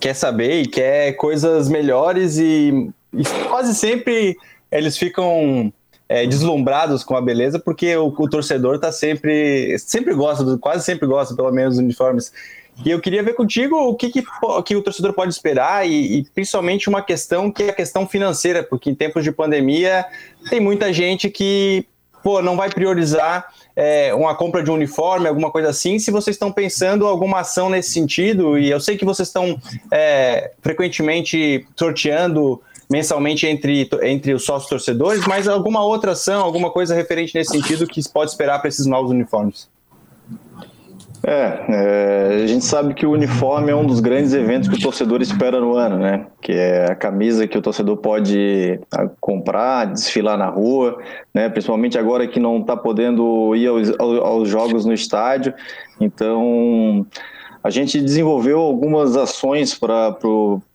quer saber e quer coisas melhores e, e quase sempre eles ficam é, deslumbrados com a beleza porque o, o torcedor tá sempre, sempre gosta, quase sempre gosta, pelo menos, dos uniformes. E eu queria ver contigo o que, que, que o torcedor pode esperar e, e principalmente uma questão que é a questão financeira, porque em tempos de pandemia tem muita gente que pô, não vai priorizar é, uma compra de um uniforme, alguma coisa assim, se vocês estão pensando alguma ação nesse sentido, e eu sei que vocês estão é, frequentemente sorteando mensalmente entre, entre os sócios torcedores, mas alguma outra ação, alguma coisa referente nesse sentido que se pode esperar para esses novos uniformes? É, é, a gente sabe que o uniforme é um dos grandes eventos que o torcedor espera no ano, né? Que é a camisa que o torcedor pode ah, comprar, desfilar na rua, né? Principalmente agora que não está podendo ir aos, ao- aos jogos no estádio. Então, a gente desenvolveu algumas ações para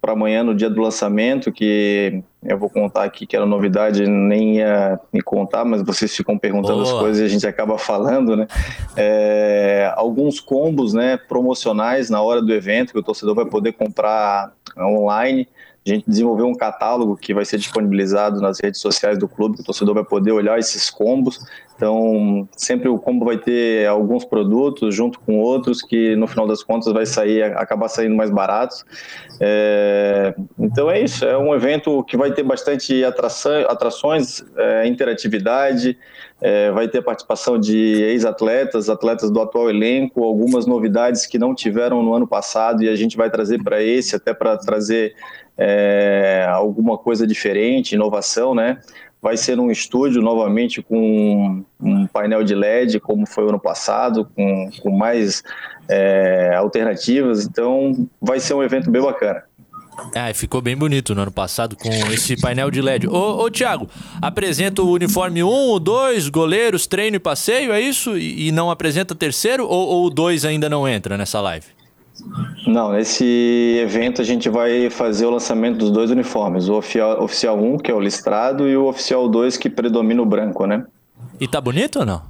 amanhã, no dia do lançamento, que eu vou contar aqui que era novidade, nem ia me contar, mas vocês ficam perguntando as Boa. coisas e a gente acaba falando, né? É, alguns combos né, promocionais na hora do evento, que o torcedor vai poder comprar online. A gente desenvolveu um catálogo que vai ser disponibilizado nas redes sociais do clube, que o torcedor vai poder olhar esses combos. Então, sempre o combo vai ter alguns produtos junto com outros que no final das contas vai sair, acabar saindo mais baratos. É, então é isso, é um evento que vai ter bastante atração, atrações, é, interatividade, é, vai ter participação de ex-atletas, atletas do atual elenco, algumas novidades que não tiveram no ano passado e a gente vai trazer para esse, até para trazer é, alguma coisa diferente, inovação, né? Vai ser num estúdio novamente com um painel de LED, como foi o ano passado, com, com mais é, alternativas. Então, vai ser um evento bem bacana. Ah, ficou bem bonito no ano passado com esse painel de LED. Ô, ô Thiago, apresenta o uniforme 1, o 2, goleiros, treino e passeio, é isso? E, e não apresenta terceiro ou, ou o 2 ainda não entra nessa live? Não, nesse evento a gente vai fazer o lançamento dos dois uniformes, o oficial, oficial 1, que é o listrado, e o oficial 2, que predomina o branco, né? E tá bonito ou não?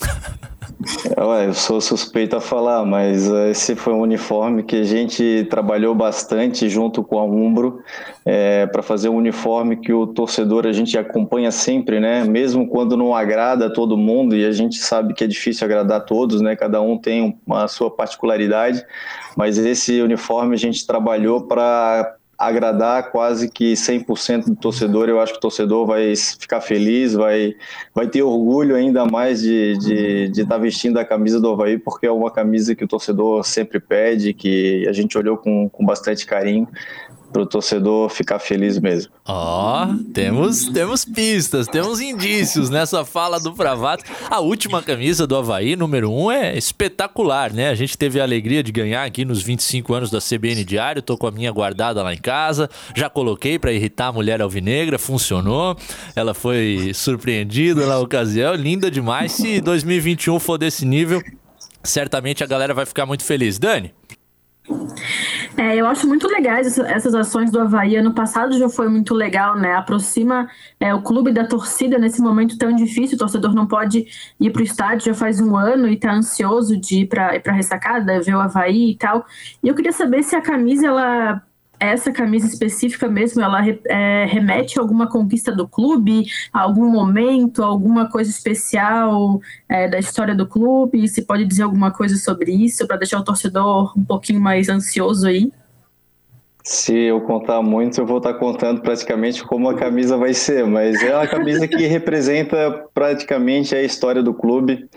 Ué, eu sou suspeito a falar, mas esse foi um uniforme que a gente trabalhou bastante junto com a Umbro é, para fazer um uniforme que o torcedor a gente acompanha sempre, né? Mesmo quando não agrada todo mundo e a gente sabe que é difícil agradar todos, né? Cada um tem uma sua particularidade, mas esse uniforme a gente trabalhou para agradar quase que 100% do torcedor. Eu acho que o torcedor vai ficar feliz, vai, vai ter orgulho ainda mais de estar de, de tá vestindo a camisa do Havaí, porque é uma camisa que o torcedor sempre pede, que a gente olhou com, com bastante carinho para o torcedor ficar feliz mesmo. Ó, oh, temos, temos pistas, temos indícios nessa fala do Pravato. A última camisa do Havaí, número 1, um, é espetacular, né? A gente teve a alegria de ganhar aqui nos 25 anos da CBN Diário, tô com a minha guardada lá em casa, já coloquei para irritar a mulher alvinegra, funcionou. Ela foi surpreendida na ocasião, linda demais. Se 2021 for desse nível, certamente a galera vai ficar muito feliz. Dani? É, eu acho muito legais essas ações do Havaí. Ano passado já foi muito legal, né? Aproxima é, o clube da torcida nesse momento tão difícil. O torcedor não pode ir para o estádio já faz um ano e está ansioso de ir para a ressacada, ver o Havaí e tal. E eu queria saber se a camisa ela essa camisa específica mesmo, ela é, remete a alguma conquista do clube, a algum momento, alguma coisa especial é, da história do clube? Se pode dizer alguma coisa sobre isso, para deixar o torcedor um pouquinho mais ansioso aí? Se eu contar muito, eu vou estar contando praticamente como a camisa vai ser, mas é uma camisa que representa praticamente a história do clube.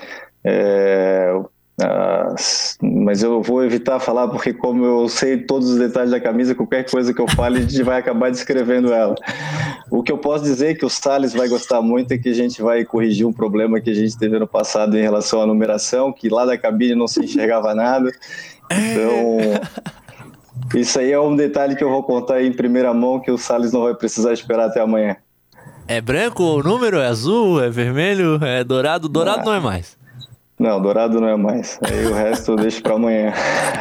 É, Uh, mas eu vou evitar falar porque como eu sei todos os detalhes da camisa, qualquer coisa que eu fale a gente vai acabar descrevendo ela. O que eu posso dizer que o Salles vai gostar muito é que a gente vai corrigir um problema que a gente teve no passado em relação à numeração, que lá da cabine não se enxergava nada. Então, isso aí é um detalhe que eu vou contar em primeira mão que o Salles não vai precisar esperar até amanhã. É branco o número? É azul? É vermelho? É dourado? Dourado ah. não é mais. Não, dourado não é mais. Aí o resto eu deixo para amanhã.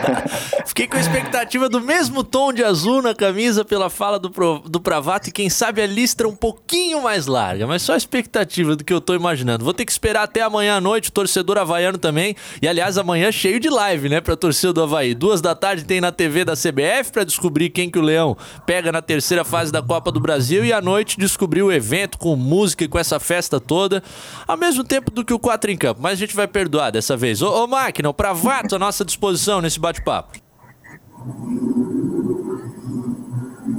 Fiquei com a expectativa do mesmo tom de azul na camisa pela fala do, do Pravato e quem sabe a listra um pouquinho mais larga, mas só a expectativa do que eu tô imaginando. Vou ter que esperar até amanhã à noite, o torcedor havaiano também. E aliás, amanhã cheio de live, né, pra torcida do Havaí. Duas da tarde tem na TV da CBF para descobrir quem que o Leão pega na terceira fase da Copa do Brasil e à noite descobrir o evento com música e com essa festa toda, ao mesmo tempo do que o 4 em campo. Mas a gente vai perder perdoar dessa vez. Ô, ô máquina, o Pravato à nossa disposição nesse bate-papo.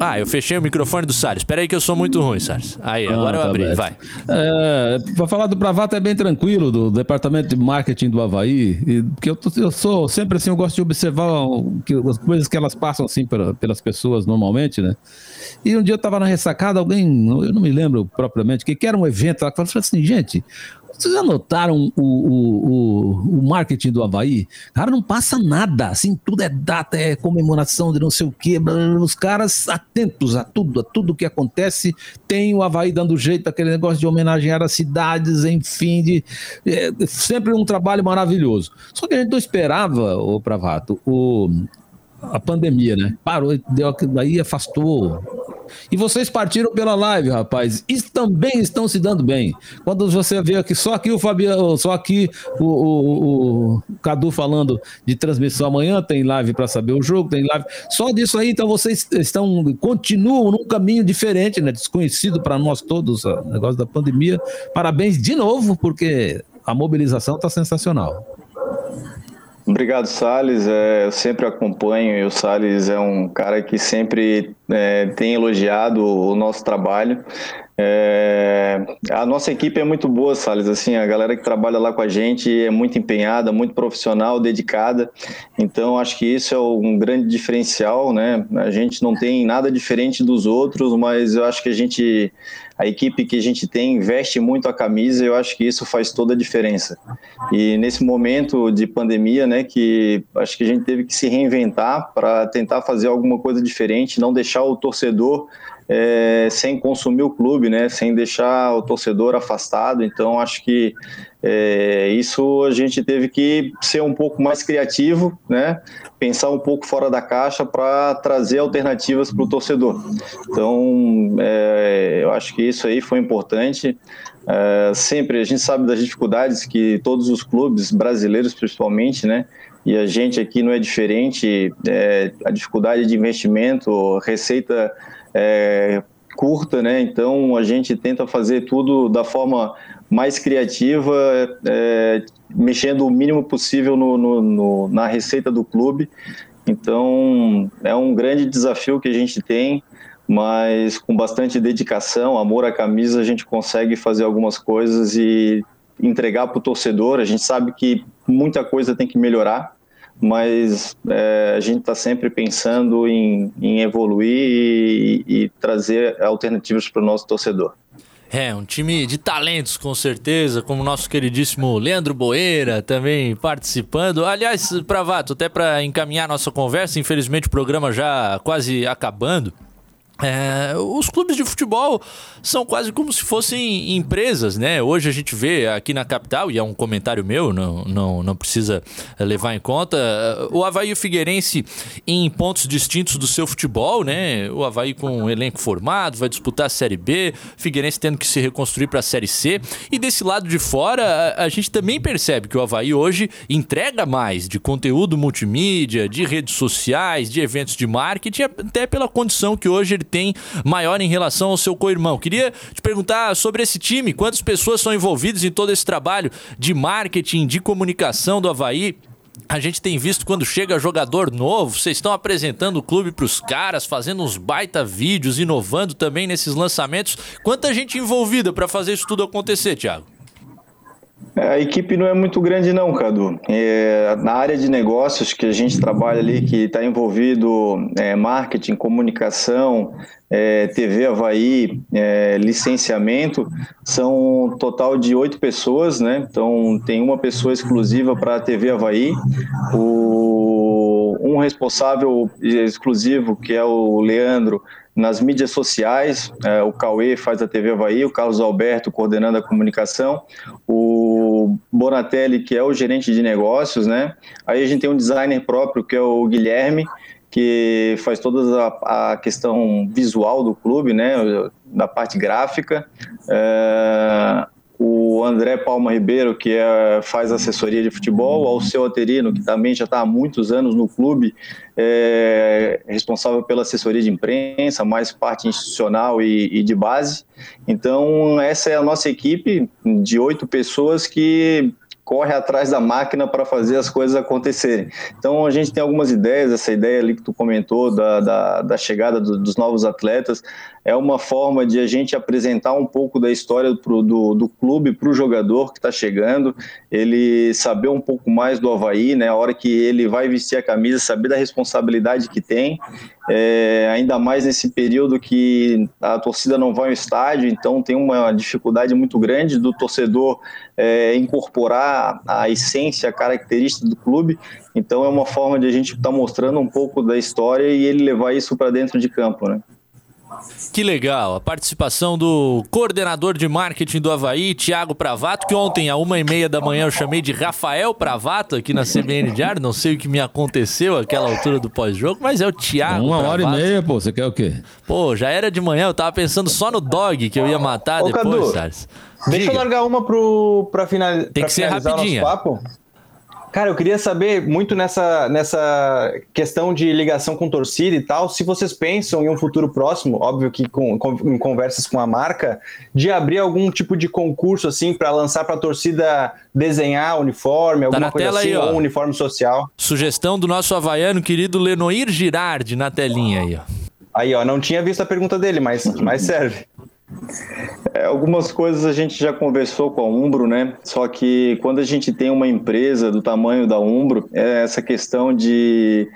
Ah, eu fechei o microfone do Salles. Espera aí que eu sou muito ruim, Salles. Aí, ah, agora ah, eu tá abri, bem. vai. É, pra falar do Pravato é bem tranquilo, do departamento de marketing do Havaí, e, porque eu, eu sou sempre assim, eu gosto de observar que, as coisas que elas passam assim pela, pelas pessoas normalmente, né? E um dia eu tava na ressacada, alguém, eu não me lembro propriamente, que, que era um evento lá, que falou assim, gente, vocês já notaram o, o, o, o, marketing do Havaí? Cara, não passa nada. Assim, tudo é data, é comemoração de não sei o quê. Os caras atentos a tudo, a tudo que acontece. Tem o Havaí dando jeito, aquele negócio de homenagear as cidades, enfim, de, é, sempre um trabalho maravilhoso. Só que a gente não esperava, o Pravato, o, a pandemia, né? Parou, deu, daí afastou. E vocês partiram pela live, rapaz. E também estão se dando bem. Quando você vê aqui, só aqui o Fabiano, só aqui o, o, o Cadu falando de transmissão amanhã, tem live para saber o jogo, tem live. Só disso aí, então vocês estão, continuam num caminho diferente, né? Desconhecido para nós todos, o negócio da pandemia. Parabéns de novo, porque a mobilização está sensacional. Obrigado, Salles. É, eu sempre acompanho e o Salles é um cara que sempre é, tem elogiado o nosso trabalho. É, a nossa equipe é muito boa, Salles. Assim, a galera que trabalha lá com a gente é muito empenhada, muito profissional, dedicada. Então, acho que isso é um grande diferencial, né? A gente não tem nada diferente dos outros, mas eu acho que a gente a equipe que a gente tem veste muito a camisa eu acho que isso faz toda a diferença. E nesse momento de pandemia, né, que acho que a gente teve que se reinventar para tentar fazer alguma coisa diferente, não deixar o torcedor é, sem consumir o clube, né? Sem deixar o torcedor afastado. Então, acho que é, isso a gente teve que ser um pouco mais criativo, né? Pensar um pouco fora da caixa para trazer alternativas para o torcedor. Então, é, eu acho que isso aí foi importante. É, sempre a gente sabe das dificuldades que todos os clubes brasileiros, principalmente, né? E a gente aqui não é diferente. É, a dificuldade de investimento, receita é, curta, né? Então a gente tenta fazer tudo da forma mais criativa, é, mexendo o mínimo possível no, no, no, na receita do clube. Então é um grande desafio que a gente tem, mas com bastante dedicação, amor à camisa, a gente consegue fazer algumas coisas e entregar para o torcedor. A gente sabe que muita coisa tem que melhorar, mas é, a gente está sempre pensando em, em evoluir e, e trazer alternativas para o nosso torcedor. É, um time de talentos, com certeza, como o nosso queridíssimo Leandro Boeira também participando. Aliás, Pravato, até para encaminhar nossa conversa, infelizmente o programa já quase acabando. É, os clubes de futebol são quase como se fossem empresas, né? Hoje a gente vê aqui na capital, e é um comentário meu, não, não, não precisa levar em conta, o Havaí e o Figueirense em pontos distintos do seu futebol, né? O Havaí com um elenco formado, vai disputar a Série B, Figueirense tendo que se reconstruir para a Série C. E desse lado de fora, a, a gente também percebe que o Havaí hoje entrega mais de conteúdo multimídia, de redes sociais, de eventos de marketing, até pela condição que hoje ele tem maior em relação ao seu co-irmão. Queria te perguntar sobre esse time, quantas pessoas são envolvidas em todo esse trabalho de marketing, de comunicação do Havaí? A gente tem visto quando chega jogador novo, vocês estão apresentando o clube para os caras, fazendo uns baita vídeos, inovando também nesses lançamentos. Quanta gente envolvida para fazer isso tudo acontecer, Thiago? É, a equipe não é muito grande não, Cadu. É, na área de negócios que a gente trabalha ali, que está envolvido é, marketing, comunicação, é, TV Havaí, é, licenciamento, são um total de oito pessoas, né? Então tem uma pessoa exclusiva para a TV Havaí, o, um responsável exclusivo, que é o Leandro, nas mídias sociais, é, o Cauê faz a TV Havaí, o Carlos Alberto coordenando a comunicação, o Bonatelli, que é o gerente de negócios, né? Aí a gente tem um designer próprio, que é o Guilherme, que faz toda a, a questão visual do clube, né? Da parte gráfica. É, o André Palma Ribeiro, que é, faz assessoria de futebol, o Alceu Aterino, que também já está há muitos anos no clube, é responsável pela assessoria de imprensa, mais parte institucional e, e de base. Então, essa é a nossa equipe de oito pessoas que corre atrás da máquina para fazer as coisas acontecerem. Então a gente tem algumas ideias, essa ideia ali que tu comentou da, da, da chegada do, dos novos atletas, é uma forma de a gente apresentar um pouco da história pro, do, do clube para o jogador que está chegando, ele saber um pouco mais do Havaí, né? A hora que ele vai vestir a camisa, saber da responsabilidade que tem, é, ainda mais nesse período que a torcida não vai ao estádio, então tem uma dificuldade muito grande do torcedor é, incorporar a essência, a característica do clube. Então é uma forma de a gente estar tá mostrando um pouco da história e ele levar isso para dentro de campo, né? Que legal, a participação do coordenador de marketing do Havaí, Thiago Pravato, que ontem, à uma e meia da manhã, eu chamei de Rafael Pravato aqui na CBN Diário. Não sei o que me aconteceu àquela altura do pós-jogo, mas é o Thiago. Uma Pravato. hora e meia, pô, você quer o quê? Pô, já era de manhã, eu tava pensando só no dog que eu ia matar Ô, depois, Cadu, Charles. Deixa eu largar uma pro, pra, final, Tem pra que ser finalizar rapidinha. papo. Cara, eu queria saber muito nessa, nessa questão de ligação com torcida e tal, se vocês pensam em um futuro próximo, óbvio que com, com- em conversas com a marca, de abrir algum tipo de concurso assim para lançar para a torcida desenhar uniforme, alguma Tá coisa assim, aí, ou um uniforme social. Sugestão do nosso havaiano querido Lenoir Girardi na telinha aí, ó. Aí, ó, não tinha visto a pergunta dele, mas, mas serve. É, algumas coisas a gente já conversou com a Umbro, né? Só que quando a gente tem uma empresa do tamanho da Umbro, é essa questão de,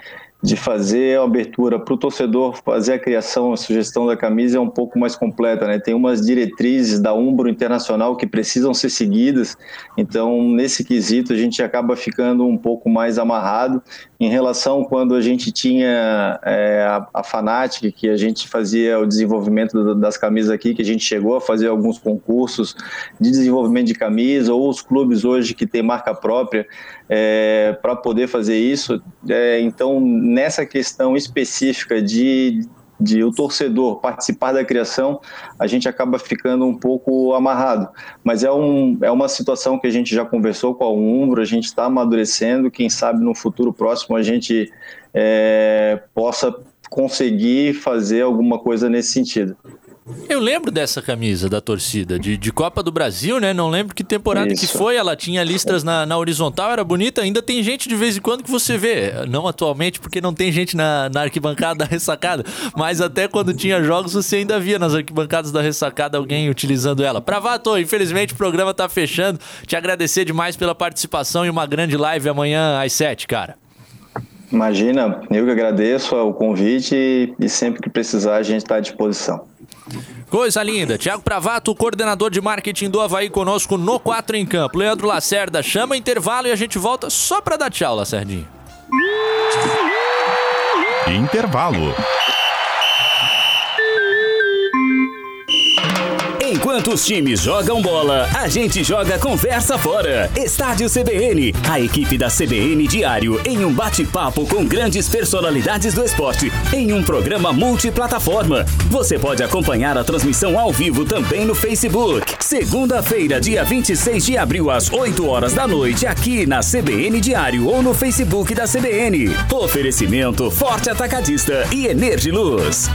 de fazer a abertura para o torcedor fazer a criação, a sugestão da camisa é um pouco mais completa, né? Tem umas diretrizes da Umbro Internacional que precisam ser seguidas, então nesse quesito a gente acaba ficando um pouco mais amarrado. Em relação quando a gente tinha é, a, a Fanatic, que a gente fazia o desenvolvimento das camisas aqui, que a gente chegou a fazer alguns concursos de desenvolvimento de camisa, ou os clubes hoje que têm marca própria é, para poder fazer isso. É, então, nessa questão específica de de o torcedor participar da criação, a gente acaba ficando um pouco amarrado. Mas é, um, é uma situação que a gente já conversou com a Umbro, a gente está amadurecendo, quem sabe no futuro próximo a gente é, possa conseguir fazer alguma coisa nesse sentido. Eu lembro dessa camisa da torcida, de, de Copa do Brasil, né? Não lembro que temporada Isso. que foi. Ela tinha listras na, na horizontal, era bonita. Ainda tem gente de vez em quando que você vê. Não atualmente, porque não tem gente na, na arquibancada da ressacada. Mas até quando tinha jogos, você ainda via nas arquibancadas da ressacada alguém utilizando ela. Pravato, infelizmente o programa tá fechando. Te agradecer demais pela participação e uma grande live amanhã às sete, cara. Imagina, eu que agradeço o convite e sempre que precisar a gente está à disposição. Coisa linda. Tiago Pravato, coordenador de marketing do Havaí, conosco no 4 em campo. Leandro Lacerda, chama intervalo e a gente volta só para dar tchau, Lacerdinho. Intervalo. Enquanto os times jogam bola, a gente joga conversa fora. Estádio CBN, a equipe da CBN Diário em um bate-papo com grandes personalidades do esporte em um programa multiplataforma. Você pode acompanhar a transmissão ao vivo também no Facebook. Segunda-feira, dia 26 de abril, às 8 horas da noite, aqui na CBN Diário ou no Facebook da CBN. Oferecimento Forte Atacadista e Energiluz.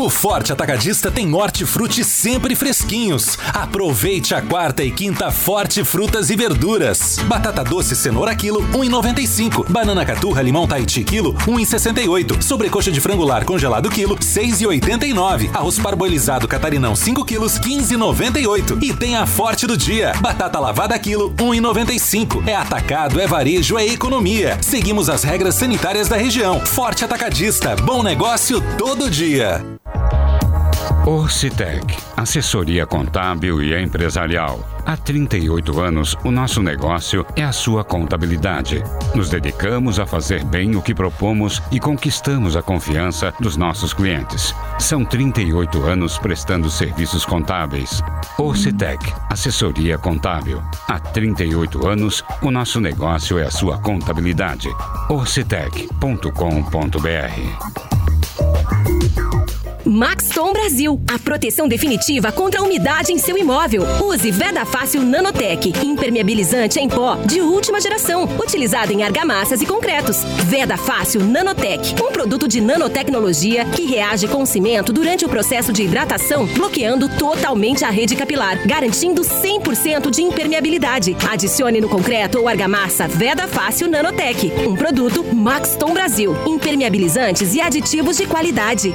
O Forte Atacadista tem hortifruti sempre fresquinhos. Aproveite a quarta e quinta Forte Frutas e Verduras. Batata doce cenoura quilo, 1,95. Banana caturra limão Tahiti quilo, 1,68. Sobrecoxa de frangular congelado quilo, 6,89. Arroz parboilizado catarinão 5 quilos, 15,98. E tem a Forte do dia. Batata lavada quilo, 1,95. É atacado, é varejo, é economia. Seguimos as regras sanitárias da região. Forte Atacadista. Bom negócio todo dia. Orcitec, assessoria contábil e empresarial. Há 38 anos, o nosso negócio é a sua contabilidade. Nos dedicamos a fazer bem o que propomos e conquistamos a confiança dos nossos clientes. São 38 anos prestando serviços contábeis. Orcitec, assessoria contábil. Há 38 anos, o nosso negócio é a sua contabilidade. orcitec.com.br Maxton Brasil, a proteção definitiva contra a umidade em seu imóvel. Use Veda Fácil Nanotech, impermeabilizante em pó de última geração, utilizado em argamassas e concretos. Veda Fácil Nanotech, um produto de nanotecnologia que reage com o cimento durante o processo de hidratação, bloqueando totalmente a rede capilar, garantindo 100% de impermeabilidade. Adicione no concreto ou argamassa Veda Fácil Nanotech, um produto Maxton Brasil, impermeabilizantes e aditivos de qualidade.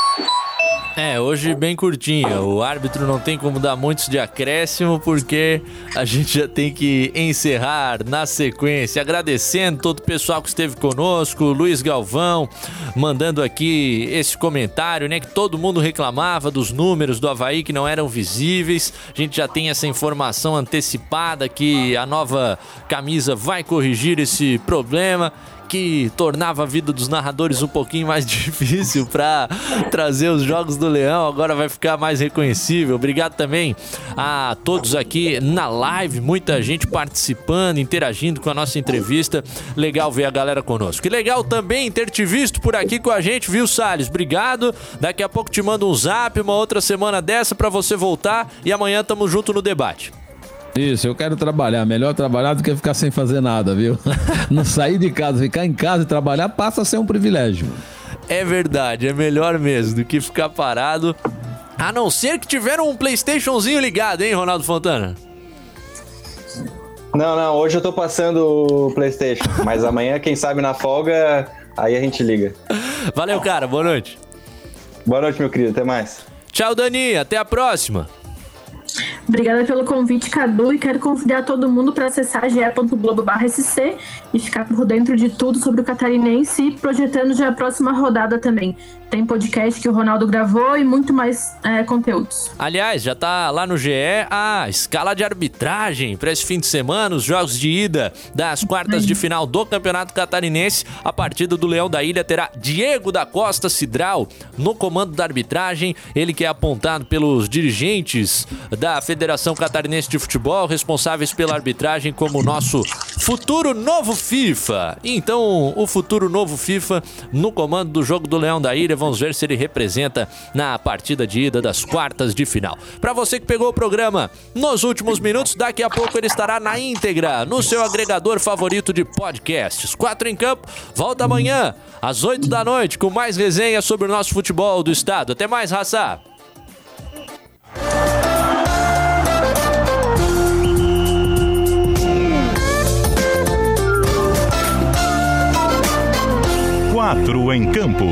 É, hoje bem curtinha. O árbitro não tem como dar muitos de acréscimo, porque a gente já tem que encerrar na sequência. Agradecendo todo o pessoal que esteve conosco, Luiz Galvão, mandando aqui esse comentário, né? Que todo mundo reclamava dos números do Havaí que não eram visíveis. A gente já tem essa informação antecipada que a nova camisa vai corrigir esse problema que tornava a vida dos narradores um pouquinho mais difícil para trazer os jogos do Leão, agora vai ficar mais reconhecível. Obrigado também a todos aqui na live, muita gente participando, interagindo com a nossa entrevista. Legal ver a galera conosco. Que legal também ter te visto por aqui com a gente, viu, Salles? Obrigado. Daqui a pouco te mando um zap, uma outra semana dessa para você voltar e amanhã tamo junto no debate. Isso, eu quero trabalhar. Melhor trabalhar do que ficar sem fazer nada, viu? Não sair de casa, ficar em casa e trabalhar passa a ser um privilégio. É verdade, é melhor mesmo do que ficar parado. A não ser que tiveram um PlayStationzinho ligado, hein, Ronaldo Fontana? Não, não, hoje eu tô passando o PlayStation, mas amanhã, quem sabe na folga, aí a gente liga. Valeu, cara, boa noite. Boa noite, meu querido, até mais. Tchau, Dani, até a próxima. Obrigada pelo convite, Cadu, e quero convidar todo mundo para acessar ge.globo.sc e ficar por dentro de tudo sobre o catarinense e projetando já a próxima rodada também. Tem podcast que o Ronaldo gravou e muito mais é, conteúdos. Aliás, já tá lá no GE a escala de arbitragem para esse fim de semana, os jogos de ida das quartas de final do Campeonato Catarinense. A partida do Leão da Ilha terá Diego da Costa Cidral no comando da arbitragem, ele que é apontado pelos dirigentes da Federação Catarinense de Futebol, responsáveis pela arbitragem como nosso futuro novo FIFA. Então, o futuro novo FIFA no comando do jogo do Leão da Ilha, vamos ver se ele representa na partida de ida das quartas de final. Para você que pegou o programa nos últimos minutos, daqui a pouco ele estará na íntegra no seu agregador favorito de podcasts. Quatro em campo, volta amanhã às 8 da noite com mais resenha sobre o nosso futebol do estado. Até mais, raça! Quatro em campo.